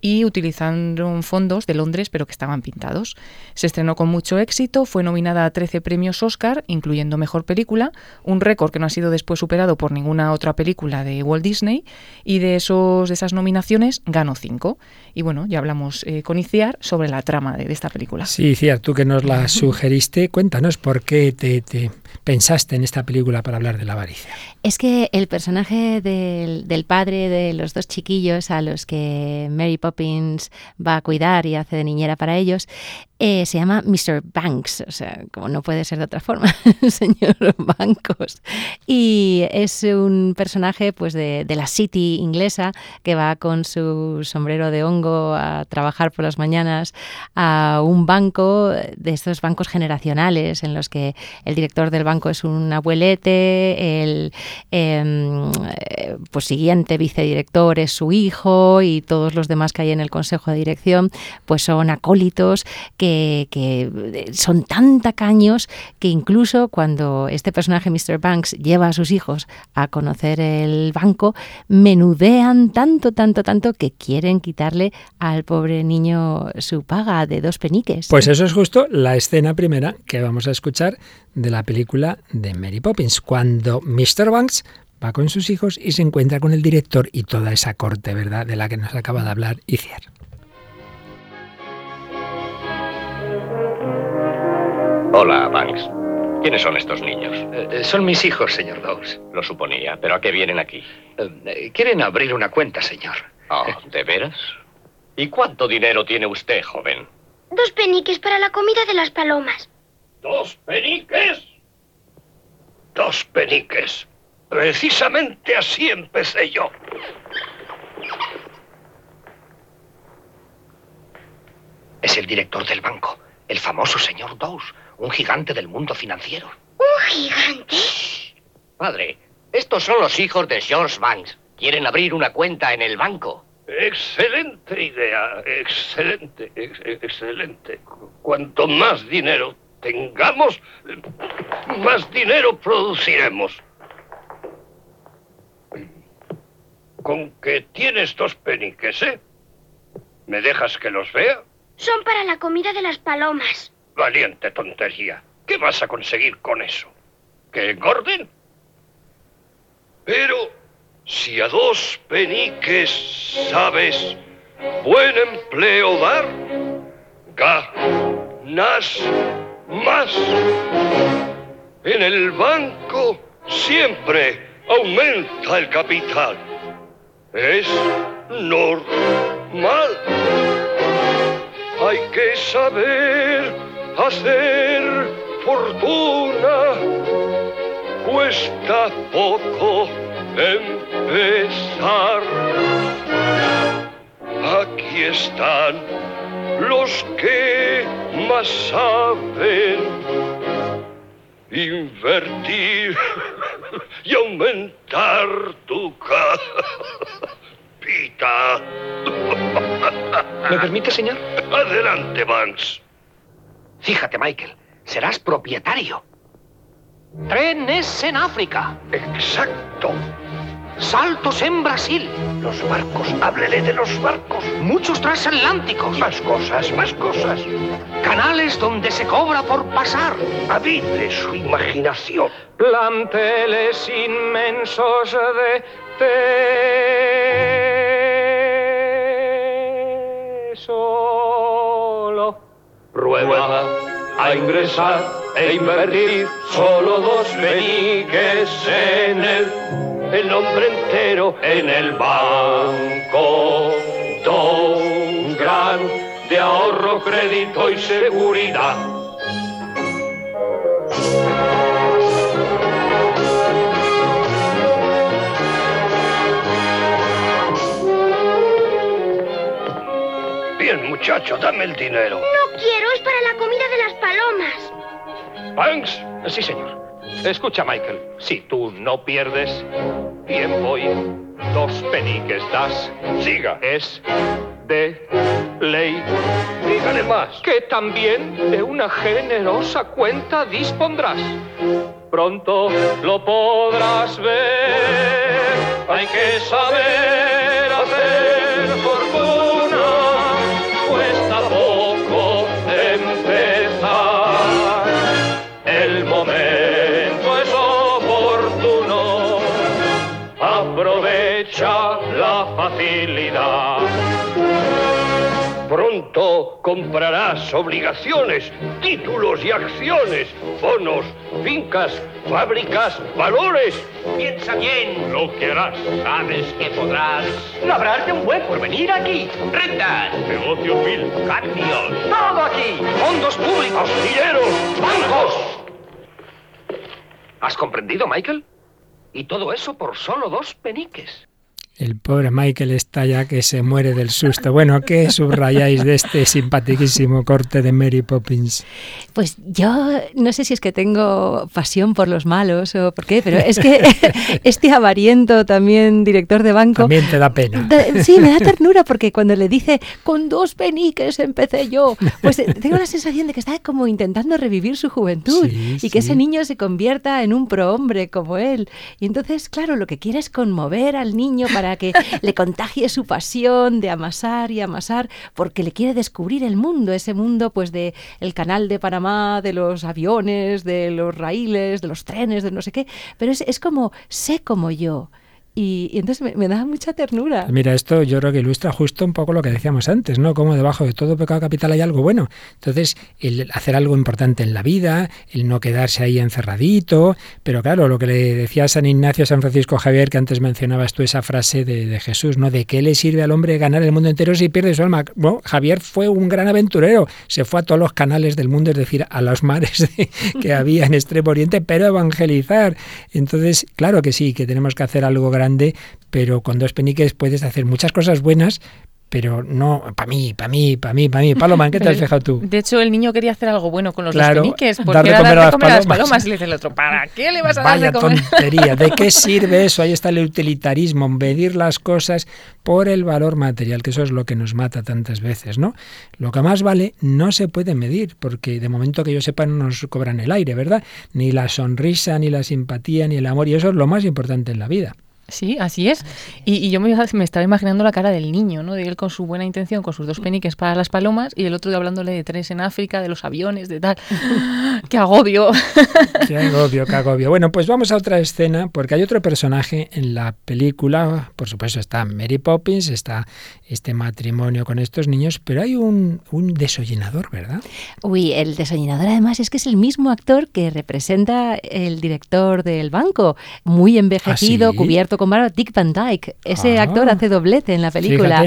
Speaker 3: y utilizando fondos de Londres pero que estaban pintados. Se estrenó con mucho éxito, fue nominada a 13 premios Oscar, incluyendo Mejor Película, un récord que no ha sido después superado por ninguna otra película de Walt Disney y de, esos, de esas nominaciones ganó 5. Y bueno, ya hablamos eh, con Iciar sobre la trama de, esta película.
Speaker 1: Sí, Iciar, tú que nos la sugeriste, cuéntanos por qué te, te pensaste en esta película para hablar de la avaricia.
Speaker 4: Es que el personaje del, del, padre de los dos chiquillos a los que Mary Poppins va a cuidar y hace de niñera para ellos eh, se llama Mr. Banks, o sea, como no puede ser de otra forma, <laughs> señor Bancos. Y es un personaje pues de, de, la City inglesa que va con su sombrero de hongo a trabajar por las mañanas a un banco de estos bancos generacionales en los que el director del banco es un abuelete, el em, pues siguiente vicedirector es su hijo y todos los demás que hay en el consejo de dirección pues son acólitos que, que son tan tacaños que incluso cuando este personaje Mr. Banks lleva a sus hijos a conocer el banco, menudean tanto, tanto, tanto que quieren quitarle al pobre niño su paga de dos peniques.
Speaker 1: Pues eso es justo la escena primera que vamos a escuchar de la película de Mary Poppins, cuando Mr. Banks va con sus hijos y se encuentra con el director y toda esa corte, ¿verdad?, de la que nos acaba de hablar Iciar.
Speaker 6: Hola, Banks. ¿Quiénes son estos niños?
Speaker 7: Eh, son mis hijos, señor Dawes.
Speaker 6: Lo suponía, pero ¿a qué vienen aquí?
Speaker 7: Eh, quieren abrir una cuenta, señor.
Speaker 6: Oh, ¿de veras? ¿Y cuánto dinero tiene usted, joven?
Speaker 8: Dos peniques para la comida de las palomas.
Speaker 9: ¿Dos peniques? Dos peniques. Precisamente así empecé yo.
Speaker 7: Es el director del banco, el famoso señor Dawes, un gigante del mundo financiero.
Speaker 8: ¿Un gigante?
Speaker 6: Padre, estos son los hijos de George Banks. Quieren abrir una cuenta en el banco.
Speaker 9: Excelente idea, excelente, ex excelente. Cuanto más dinero tengamos, más dinero produciremos. Con que tienes dos peniques, ¿eh? ¿Me dejas que los vea?
Speaker 8: Son para la comida de las palomas.
Speaker 9: Valiente tontería. ¿Qué vas a conseguir con eso? ¿Que engorden? Pero si a dos peniques sabes buen empleo dar, ganas más. En el banco siempre aumenta el capital. Es normal. Hay que saber hacer fortuna. Cuesta poco empezar. Saben invertir y aumentar tu capita.
Speaker 7: ¿Me permite, señor?
Speaker 9: Adelante, Vance.
Speaker 7: Fíjate, Michael, serás propietario. Trenes en África.
Speaker 9: Exacto.
Speaker 7: Saltos en Brasil.
Speaker 9: Los barcos, háblele de los barcos.
Speaker 7: Muchos transatlánticos.
Speaker 9: Más cosas, más cosas.
Speaker 7: Canales donde se cobra por pasar.
Speaker 9: Avive su imaginación.
Speaker 10: Planteles inmensos de tesoro.
Speaker 9: Prueba a ingresar e invertir solo dos peniques en el, el nombre entero en el banco. Don gran de ahorro, crédito y seguridad. Bien, muchacho, dame el dinero.
Speaker 8: No quiero, es para la comida de las palomas.
Speaker 9: Banks,
Speaker 10: Sí, señor. Escucha, Michael. Si tú no pierdes, bien voy. Dos peniques das.
Speaker 9: siga.
Speaker 10: Es de ley
Speaker 9: Dígale más.
Speaker 10: que también de una generosa cuenta dispondrás. Pronto lo podrás ver. Hay que saber hacer facilidad.
Speaker 9: Pronto comprarás obligaciones, títulos y acciones, bonos, fincas, fábricas, valores.
Speaker 6: Piensa bien lo que harás. Sabes que podrás labrarte un buen porvenir aquí. Rentas,
Speaker 9: Negocios mil,
Speaker 6: cambios, todo aquí. Fondos públicos,
Speaker 9: astilleros, bancos.
Speaker 7: ¿Has comprendido, Michael? Y todo eso por solo dos peniques.
Speaker 1: El pobre Michael está ya que se muere del susto. Bueno, ¿qué subrayáis de este simpaticísimo corte de Mary Poppins?
Speaker 4: Pues yo no sé si es que tengo pasión por los malos o por qué, pero es que <laughs> este avariento también, director de banco...
Speaker 1: También te da pena.
Speaker 4: sí, me da ternura porque cuando le dice, con dos peniques empecé yo, pues tengo la sensación de que está como intentando revivir su juventud y que ese niño se convierta en un prohombre como él. Y entonces, claro, lo que quiere es conmover al niño para que le contagie su pasión de amasar y amasar, porque le quiere descubrir el mundo, ese mundo pues de el canal de Panamá, de los aviones, de los raíles, de los trenes, de no sé qué, pero es, es como sé como yo. Y, entonces me, da mucha ternura.
Speaker 1: Mira, esto yo creo que ilustra justo un poco lo que decíamos antes, ¿no? Como debajo de todo pecado capital hay algo bueno. Entonces, el hacer algo importante en la vida, el no quedarse ahí encerradito, pero claro, lo que le decía San Ignacio, San Francisco Javier, que antes mencionabas tú esa frase de, Jesús, ¿no? ¿De qué le sirve al hombre ganar el mundo entero si pierde su alma? Bueno, Javier fue un gran aventurero, se fue a todos los canales del mundo, es decir, a los mares que había en Extremo Oriente, pero evangelizar. Entonces, claro que sí, que tenemos que hacer algo grande pero con dos peniques puedes hacer muchas cosas buenas, pero no para mí, para mí, para mí, para mí. Paloma, qué te has <laughs> fijado tú?
Speaker 3: De hecho, el niño quería hacer algo bueno con los claro, dos peniques, porque era darle comer a las palomas. Y le dice el otro, ¿para qué le vas a dar de
Speaker 1: comer? tontería, ¿de qué <laughs> sirve eso? Ahí está el utilitarismo, medir las cosas por el valor material, que eso es lo que nos mata tantas veces, ¿no? Lo que más vale no se puede medir, porque de momento que yo sepa no nos cobran el aire, ¿verdad? Ni la sonrisa, ni la simpatía, ni el amor, y eso es lo más importante en la vida.
Speaker 3: Sí, así es. Y, yo me, estaba imaginando la cara del niño, ¿no? De él con su buena intención, con sus dos peniques para las palomas, y el otro hablándole de tres en África, de los aviones, de tal. <laughs> ¡Qué agobio!
Speaker 1: ¡Qué agobio, qué agobio! Bueno, pues vamos a otra escena, porque hay otro personaje en la película. Por supuesto, está Mary Poppins, está este matrimonio con estos niños, pero hay un, un desollinador, ¿verdad?
Speaker 4: Uy, el desollinador además es que es el mismo actor que representa el director del banco, muy envejecido, ¿Ah, cubierto con Dick Van Dyke. Ese ah. actor hace doblete en la película.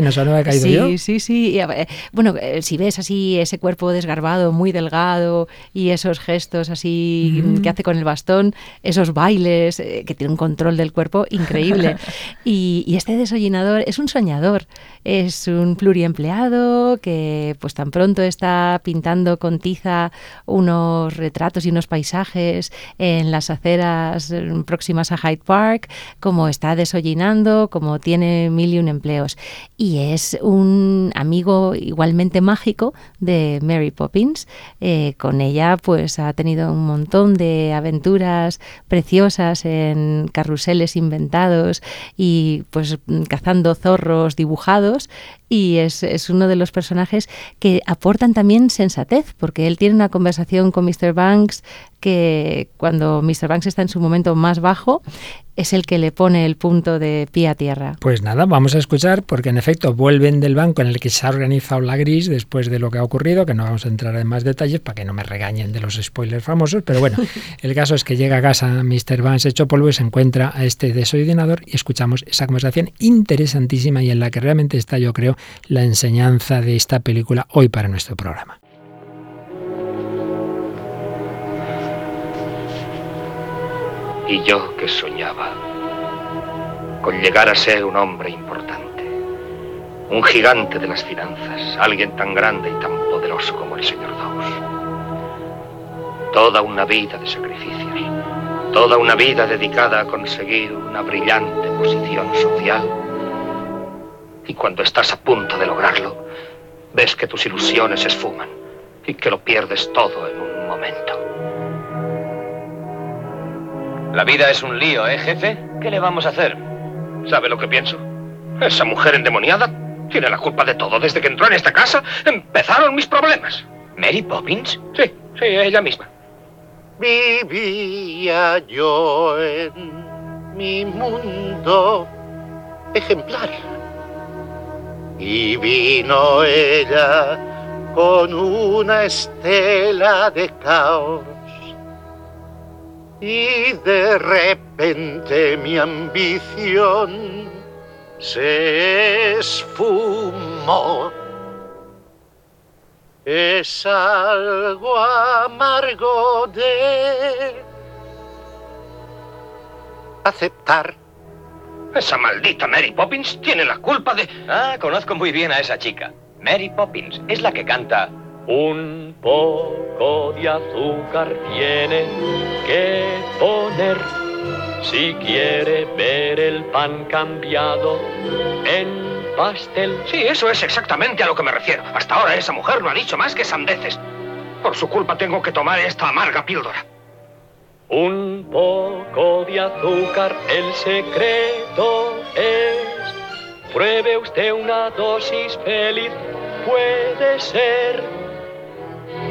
Speaker 1: sí,
Speaker 4: sí, sí. Eh, bueno, eh, si ves así ese cuerpo desgarbado, muy delgado, y esos gestos así que hace con el bastón, esos bailes, eh, que tiene un control del cuerpo increíble. <laughs> y, y este desollinador es un soñador, es un pluriempleado que pues tan pronto está pintando con tiza unos retratos y unos paisajes en las aceras próximas a Hyde Park, como está desollinando, como tiene mil y un empleos. Y es un amigo igualmente mágico de Mary Poppins. Eh, con ella pues ha tenido un montón de aventuras preciosas en carruseles inventados y pues cazando zorros dibujados y es, es, uno de los personajes que aportan también sensatez, porque él tiene una conversación con Mr. Banks que cuando Mr. Banks está en su momento más bajo, es el que le pone el punto de pie a tierra.
Speaker 1: Pues nada, vamos a escuchar, porque en efecto vuelven del banco en el que se ha organizado la gris después de lo que ha ocurrido, que no vamos a entrar en más detalles para que no me regañen de los spoilers famosos, pero bueno, <laughs> el caso es que llega a casa Mr. Banks hecho polvo y se encuentra a este desollinador y escuchamos esa conversación interesantísima y en la que realmente está, yo creo, la enseñanza de esta película hoy para nuestro programa.
Speaker 7: Y yo que soñaba con llegar a ser un hombre importante, un gigante de las finanzas, alguien tan grande y tan poderoso como el señor Dawes. Toda una vida de sacrificios, toda una vida dedicada a conseguir una brillante posición social y cuando estás a punto de lograrlo, ves que tus ilusiones se esfuman y que lo pierdes todo en un momento.
Speaker 10: La vida es un lío, ¿eh, jefe? ¿Qué le vamos a hacer?
Speaker 7: ¿Sabe lo que pienso? Esa mujer endemoniada tiene la culpa de todo. Desde que entró en esta casa empezaron mis problemas.
Speaker 10: ¿Mary Poppins?
Speaker 7: Sí, sí, ella misma.
Speaker 11: Vivía yo en mi mundo ejemplar y vino ella con una estela de caos. Y de repente mi ambición se esfumó. Es algo amargo de aceptar
Speaker 7: Esa maldita Mary Poppins tiene la culpa de...
Speaker 12: Ah, conozco muy bien a esa chica. Mary Poppins es la que canta...
Speaker 13: Un poco de azúcar tiene que poner si quiere ver el pan cambiado en pastel.
Speaker 7: Sí, eso es exactamente a lo que me refiero. Hasta ahora esa mujer no ha dicho más que sandeces. Por su culpa tengo que tomar esta amarga píldora.
Speaker 13: Un poco de azúcar, el secreto es. Pruebe usted una dosis feliz, puede ser.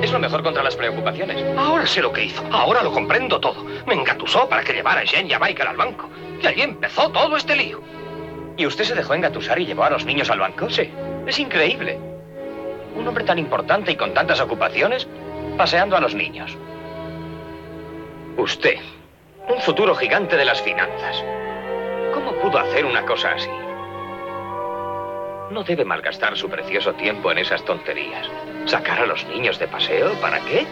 Speaker 12: Es lo mejor contra las preocupaciones.
Speaker 7: Ahora sé lo que hizo, ahora lo comprendo todo. Me engatusó para que llevara a Jen y a Michael al banco. Y allí empezó todo este lío.
Speaker 12: ¿Y usted se dejó engatusar y llevó a los niños al banco?
Speaker 7: Sí.
Speaker 12: Es increíble. Un hombre tan importante y con tantas ocupaciones, paseando a los niños. Usted, un futuro gigante de las finanzas. ¿Cómo pudo hacer una cosa así? No debe malgastar su precioso tiempo en esas tonterías. ¿Sacar a los niños de paseo? ¿Para qué?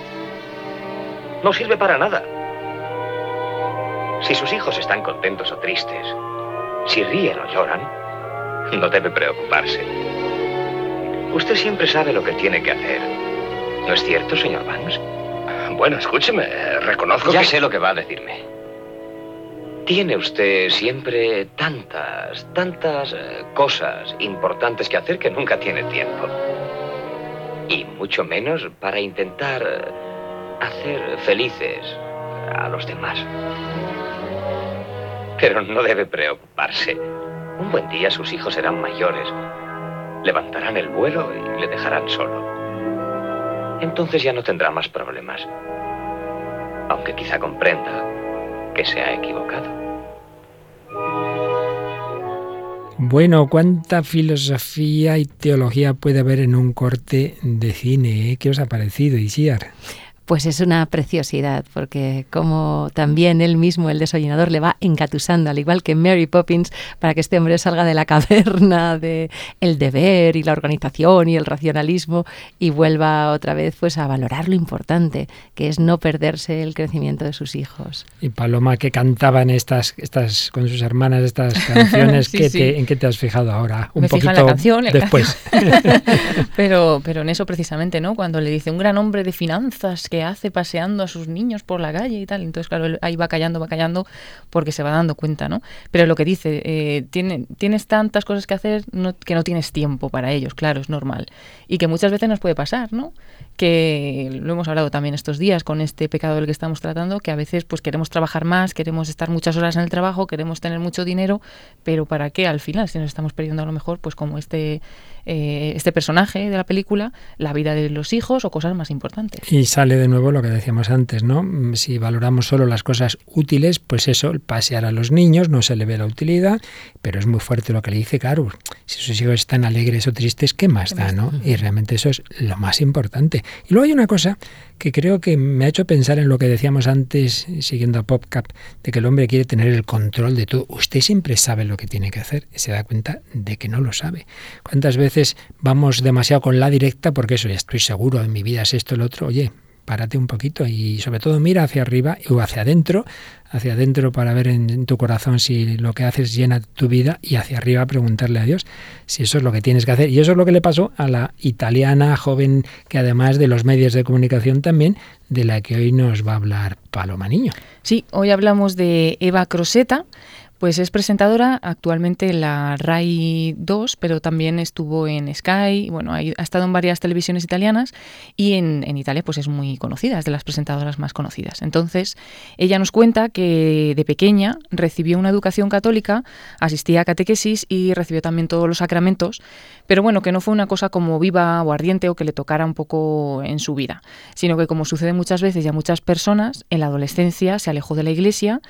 Speaker 12: No sirve para nada. Si sus hijos están contentos o tristes, si ríen o lloran, no debe preocuparse. Usted siempre sabe lo que tiene que hacer. ¿No es cierto, señor Banks?
Speaker 7: Bueno, escúcheme, reconozco
Speaker 12: ya
Speaker 7: que...
Speaker 12: sé lo que va a decirme. Tiene usted siempre tantas, tantas eh, cosas importantes que hacer que nunca tiene tiempo. Y mucho menos para intentar eh, hacer felices a los demás. Pero no debe preocuparse. Un buen día sus hijos serán mayores. Levantarán el vuelo y le dejarán solo. Entonces ya no tendrá más problemas. Aunque quizá comprenda que se ha equivocado.
Speaker 1: Bueno, cuánta filosofía y teología puede haber en un corte de cine. ¿eh? ¿Qué os ha parecido, Isiar?
Speaker 4: Pues es una preciosidad, porque como también él mismo, el desollinador, le va engatusando, al igual que Mary Poppins, para que este hombre salga de la <laughs> caverna de el deber y la organización y el racionalismo y vuelva otra vez pues a valorar lo importante, que es no perderse el crecimiento de sus hijos.
Speaker 1: Y Paloma, que cantaban estas, estas con sus hermanas estas <laughs> canciones,
Speaker 3: Sí,
Speaker 1: ¿qué
Speaker 3: sí.
Speaker 1: te- ¿en qué te has fijado ahora? Un
Speaker 3: Me fija
Speaker 1: poquito
Speaker 3: en la canción.
Speaker 1: después. <laughs>
Speaker 3: pero, pero en eso precisamente, ¿no? Cuando le dice un gran hombre de finanzas hace paseando a sus niños por la calle y tal. Entonces, claro, ahí va callando, va callando porque se va dando cuenta, ¿no? Pero lo que dice, eh, tiene, tienes tantas cosas que hacer que no tienes tiempo para ellos, claro, es normal. Y que muchas veces nos puede pasar, ¿no? Que lo hemos hablado también estos días con este pecado del que estamos tratando, que a veces pues queremos trabajar más, queremos estar muchas horas en el trabajo, queremos tener mucho dinero, pero ¿para qué al final? Si nos estamos perdiendo a lo mejor, pues como este, eh, este personaje de la película, la vida de los hijos o cosas más importantes.
Speaker 1: Y sale de nuevo lo que decíamos antes, ¿no? Mm, Si valoramos solo las cosas útiles, pues eso, el pasear a los niños, no se le ve la utilidad, pero es muy fuerte lo que le dice Caro. Si sus hijos están alegres o tristes, ¿qué más da, no? Y realmente eso es lo más importante. Y luego hay una cosa que creo que me ha hecho pensar en lo que decíamos antes, siguiendo a PopCap, de que el hombre quiere tener el control de todo. Usted siempre sabe lo que tiene que hacer y se da cuenta de que no lo sabe. ¿Cuántas veces vamos demasiado con la directa porque eso, ya estoy seguro, en mi vida es esto, el otro? Oye, párate un poquito y sobre todo mira hacia arriba o hacia adentro, hacia adentro para ver en, tu corazón si lo que haces llena tu vida y hacia arriba preguntarle a Dios si eso es lo que tienes que hacer. Y eso es lo que le pasó a la italiana joven que además de los medios de comunicación también, de la que hoy nos va a hablar Paloma Niño.
Speaker 3: Sí, hoy hablamos de Eva Croseta. Pues es presentadora actualmente en la RAI 2, pero también estuvo en Sky, bueno, ha, estado en varias televisiones italianas y en, en, Italia pues es muy conocida, es de las presentadoras más conocidas. Entonces, ella nos cuenta que de pequeña recibió una educación católica, asistía a catequesis y recibió también todos los sacramentos, pero bueno, que no fue una cosa como viva o ardiente o que le tocara un poco en su vida, sino que como sucede muchas veces y a muchas personas, en la adolescencia se alejó de la iglesia,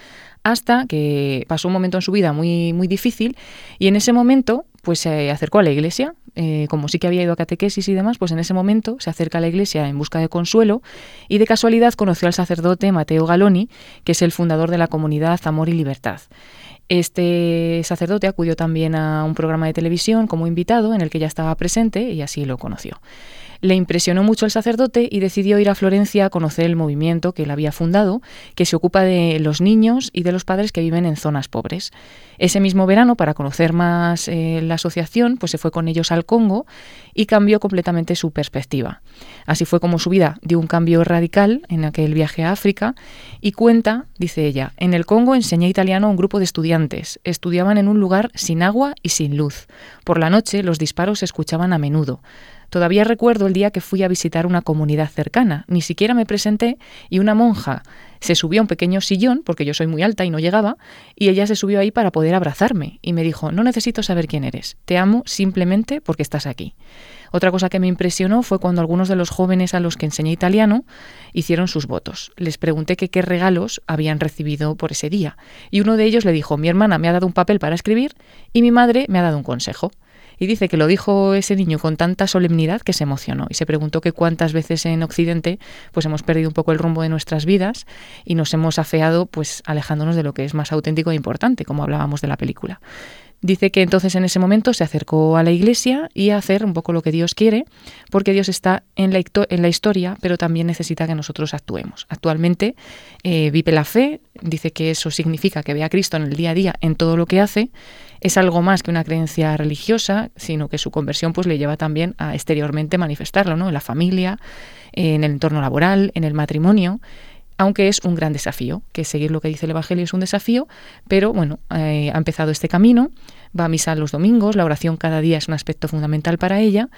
Speaker 3: hasta que pasó un momento en su vida muy, muy difícil y en ese momento pues se acercó a la iglesia, eh, como sí que había ido a catequesis y demás, pues en ese momento se acerca a la iglesia en busca de consuelo y de casualidad conoció al sacerdote Mateo Galoni, que es el fundador de la comunidad Amor y Libertad. Este sacerdote acudió también a un programa de televisión como invitado en el que ya estaba presente y así lo conoció. Le impresionó mucho el sacerdote y decidió ir a Florencia a conocer el movimiento que él había fundado, que se ocupa de los niños y de los padres que viven en zonas pobres. Ese mismo verano, para conocer más eh, la asociación, pues se fue con ellos al Congo y cambió completamente su perspectiva. Así fue como su vida dio un cambio radical en aquel viaje a África y cuenta, dice ella, en el Congo enseñé italiano a un grupo de estudiantes. Estudiaban en un lugar sin agua y sin luz. Por la noche los disparos se escuchaban a menudo. Todavía recuerdo el día que fui a visitar una comunidad cercana. Ni siquiera me presenté y una monja se subió a un pequeño sillón, porque yo soy muy alta y no llegaba, y ella se subió ahí para poder abrazarme y me dijo, no necesito saber quién eres, te amo simplemente porque estás aquí. Otra cosa que me impresionó fue cuando algunos de los jóvenes a los que enseñé italiano hicieron sus votos. Les pregunté qué regalos habían recibido por ese día, y uno de ellos le dijo, mi hermana me ha dado un papel para escribir y mi madre me ha dado un consejo. Y dice que lo dijo ese niño con tanta solemnidad que se emocionó y se preguntó que cuántas veces en Occidente pues hemos perdido un poco el rumbo de nuestras vidas y nos hemos afeado pues alejándonos de lo que es más auténtico e importante, como hablábamos de la película. Dice que entonces en ese momento se acercó a la iglesia y a hacer un poco lo que Dios quiere, porque Dios está en la, en la historia, pero también necesita que nosotros actuemos. Actualmente eh, vive la fe, dice que eso significa que ve a Cristo en el día a día en todo lo que hace, es algo más que una creencia religiosa, sino que su conversión pues le lleva también a exteriormente manifestarlo, ¿no? En la familia, en el entorno laboral, en el matrimonio aunque es un gran desafío, que seguir lo que dice el Evangelio es un desafío, pero bueno, eh, ha empezado este camino, va a misa los domingos, la oración cada día es un aspecto fundamental para ella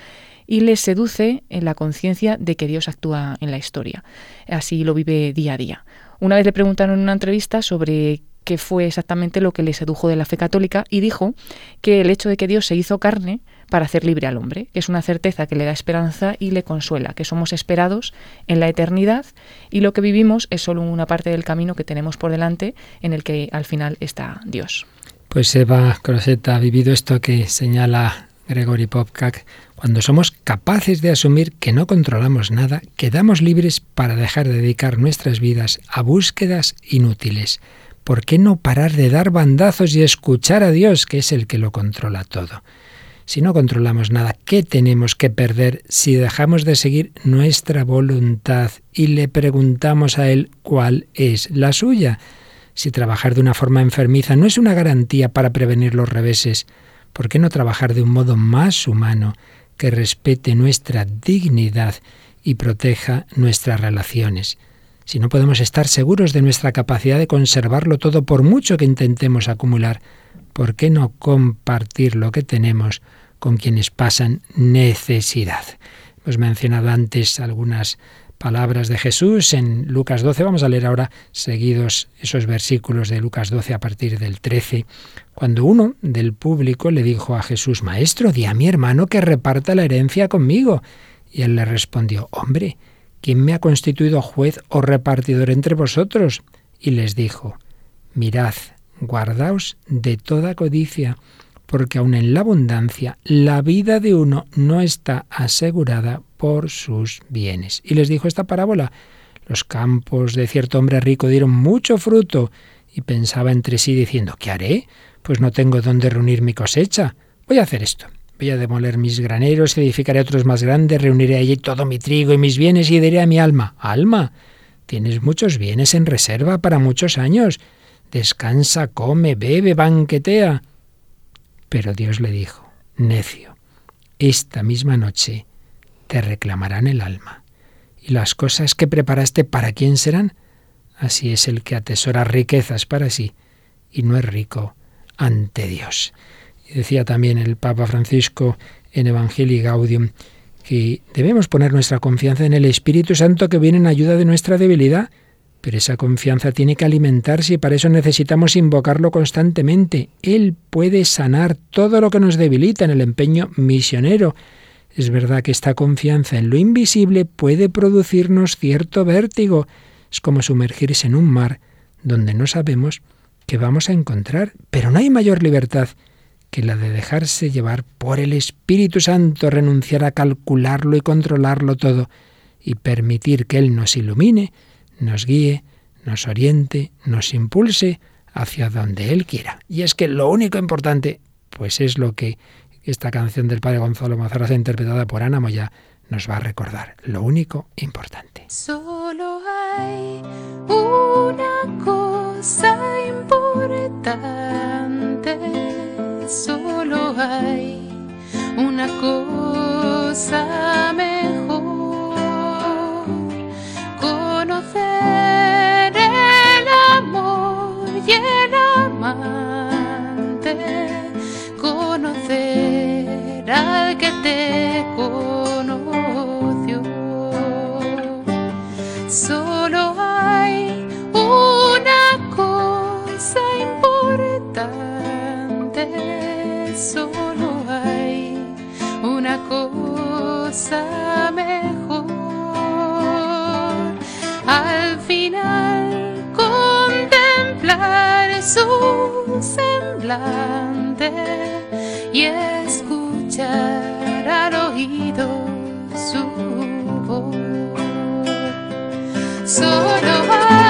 Speaker 3: y le seduce en la conciencia de que Dios actúa en la historia. Así lo vive día a día. Una vez le preguntaron en una entrevista sobre qué fue exactamente lo que le sedujo de la fe católica y dijo que el hecho de que Dios se hizo carne para hacer libre al hombre, que es una certeza que le da esperanza y le consuela, que somos esperados en la eternidad y lo que vivimos es solo una parte del camino que tenemos por delante en el que al final está Dios.
Speaker 1: Pues Eva Croseta ha vivido esto que señala Gregory Popcak, cuando somos capaces de asumir que no controlamos nada, quedamos libres para dejar de dedicar nuestras vidas a búsquedas inútiles. ¿Por qué no parar de dar bandazos y escuchar a Dios, que es el que lo controla todo? Si no controlamos nada, ¿qué tenemos que perder si dejamos de seguir nuestra voluntad y le preguntamos a Él cuál es la suya? Si trabajar de una forma enfermiza no es una garantía para prevenir los reveses, ¿por qué no trabajar de un modo más humano que respete nuestra dignidad y proteja nuestras relaciones? Si no podemos estar seguros de nuestra capacidad de conservarlo todo por mucho que intentemos acumular, ¿por qué no compartir lo que tenemos con quienes pasan necesidad? Hemos mencionado antes algunas palabras de Jesús en Lucas 12. Vamos a leer ahora seguidos esos versículos de Lucas 12 a partir del 13, cuando uno del público le dijo a Jesús, Maestro, di a mi hermano que reparta la herencia conmigo. Y él le respondió, Hombre, ¿quién me ha constituido juez o repartidor entre vosotros? Y les dijo, mirad, guardaos de toda codicia, porque aun en la abundancia la vida de uno no está asegurada por sus bienes. Y les dijo esta parábola, los campos de cierto hombre rico dieron mucho fruto, y pensaba entre sí diciendo, ¿qué haré? Pues no tengo dónde reunir mi cosecha. Voy a hacer esto. Voy a demoler mis graneros, edificaré otros más grandes, reuniré allí todo mi trigo y mis bienes y diré a mi alma, alma, tienes muchos bienes en reserva para muchos años. Descansa, come, bebe, banquetea. Pero Dios le dijo, necio, esta misma noche te reclamarán el alma. ¿Y las cosas que preparaste para quién serán? Así es el que atesora riquezas para sí y no es rico ante Dios decía también el Papa Francisco en Evangelii Gaudium que debemos poner nuestra confianza en el Espíritu Santo que viene en ayuda de nuestra debilidad, pero esa confianza tiene que alimentarse y para eso necesitamos invocarlo constantemente. Él puede sanar todo lo que nos debilita en el empeño misionero. Es verdad que esta confianza en lo invisible puede producirnos cierto vértigo. Es como sumergirse en un mar donde no sabemos qué vamos a encontrar, pero no hay mayor libertad que la de dejarse llevar por el Espíritu Santo, renunciar a calcularlo y controlarlo todo, y permitir que Él nos ilumine, nos guíe, nos oriente, nos impulse hacia donde Él quiera. Y es que lo único importante, pues es lo que esta canción del padre Gonzalo Mazarraza, interpretada por Ana Moya, nos va a recordar lo único importante.
Speaker 4: Solo hay una cosa importante, solo hay una cosa mejor, conocer el amor y el amante, conocer al que te conoció. Solo hay una cosa importante, solo hay una cosa mejor. Al final contemplar su semblante y escuchar al oído su voz. Solo hay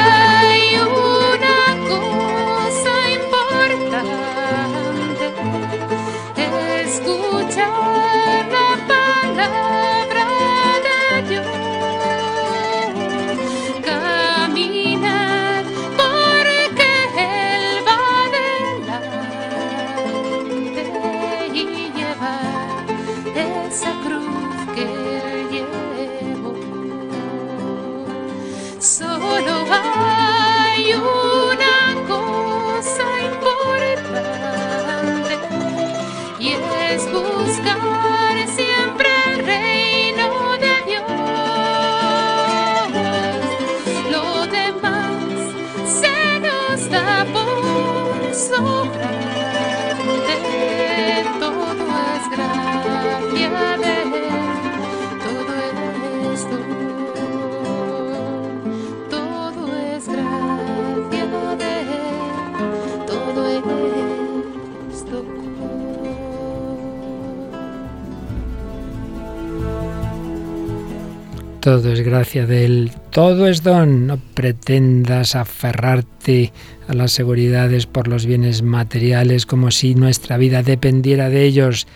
Speaker 4: Todo es gracia de Él, todo es don.
Speaker 1: No pretendas aferrarte a las seguridades por los bienes materiales como si nuestra vida dependiera de ellos.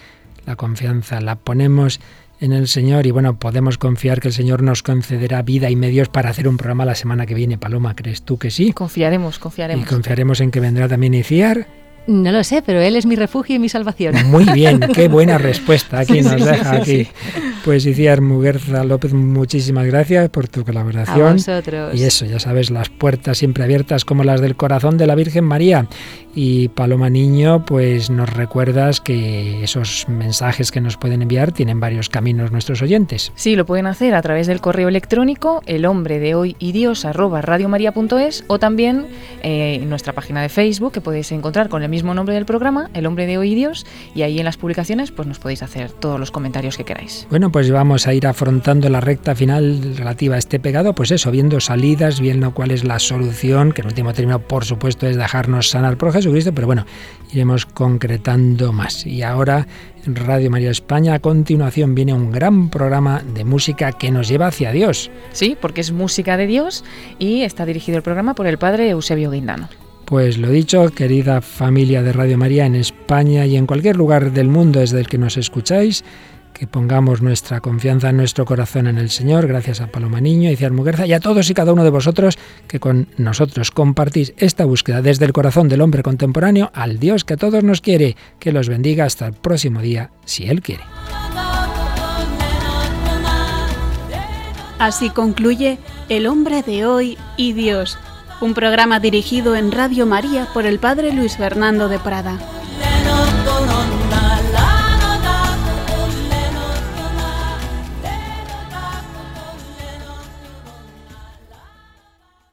Speaker 1: La confianza la ponemos en el Señor y bueno, podemos confiar que el Señor nos concederá vida y medios para hacer un programa la semana que viene. Paloma, ¿crees tú que sí?
Speaker 3: Confiaremos, confiaremos.
Speaker 1: Y confiaremos en que vendrá también Iciar.
Speaker 14: No lo sé, pero él es mi refugio y mi salvación.
Speaker 1: Muy bien, qué <laughs> buena respuesta. Aquí
Speaker 14: Sí,
Speaker 1: nos
Speaker 14: sí,
Speaker 1: deja aquí. Pues Iciar Muguerza López, muchísimas gracias por tu colaboración.
Speaker 14: A vosotros.
Speaker 1: Y eso, ya sabes, las puertas siempre abiertas como las del corazón de la Virgen María. Y Paloma Niño, pues nos recuerdas que esos mensajes que nos pueden enviar tienen varios caminos nuestros oyentes.
Speaker 3: Sí, lo pueden hacer a través del correo electrónico el hombre de hoy y Dios arroba radiomaria.es o también eh, en nuestra página de Facebook que podéis encontrar con el mismo nombre del programa, el hombre de hoy y Dios, y ahí en las publicaciones pues nos podéis hacer todos los comentarios que queráis.
Speaker 1: Bueno, pues vamos a ir afrontando la recta final relativa a este pegado, pues eso, viendo salidas, viendo cuál es la solución, que en último término, por supuesto, es dejarnos sanar por Jesucristo, pero bueno, iremos concretando más. Y ahora en Radio María España, a continuación viene un gran programa de música que nos lleva hacia Dios.
Speaker 3: Sí, porque es música de Dios y está dirigido el programa por el padre Eusebio Guindano.
Speaker 1: Pues lo dicho, querida familia de Radio María en España y en cualquier lugar del mundo desde el que nos escucháis, que pongamos nuestra confianza en nuestro corazón en el Señor, gracias a Paloma Niño y Muguerza y a todos y cada uno de vosotros que con nosotros compartís esta búsqueda desde el corazón del hombre contemporáneo al Dios que a todos nos quiere, que los bendiga hasta el próximo día, si Él quiere.
Speaker 2: Así concluye El hombre de hoy y Dios, un programa dirigido en Radio María por el Padre Luis Fernando de Prada.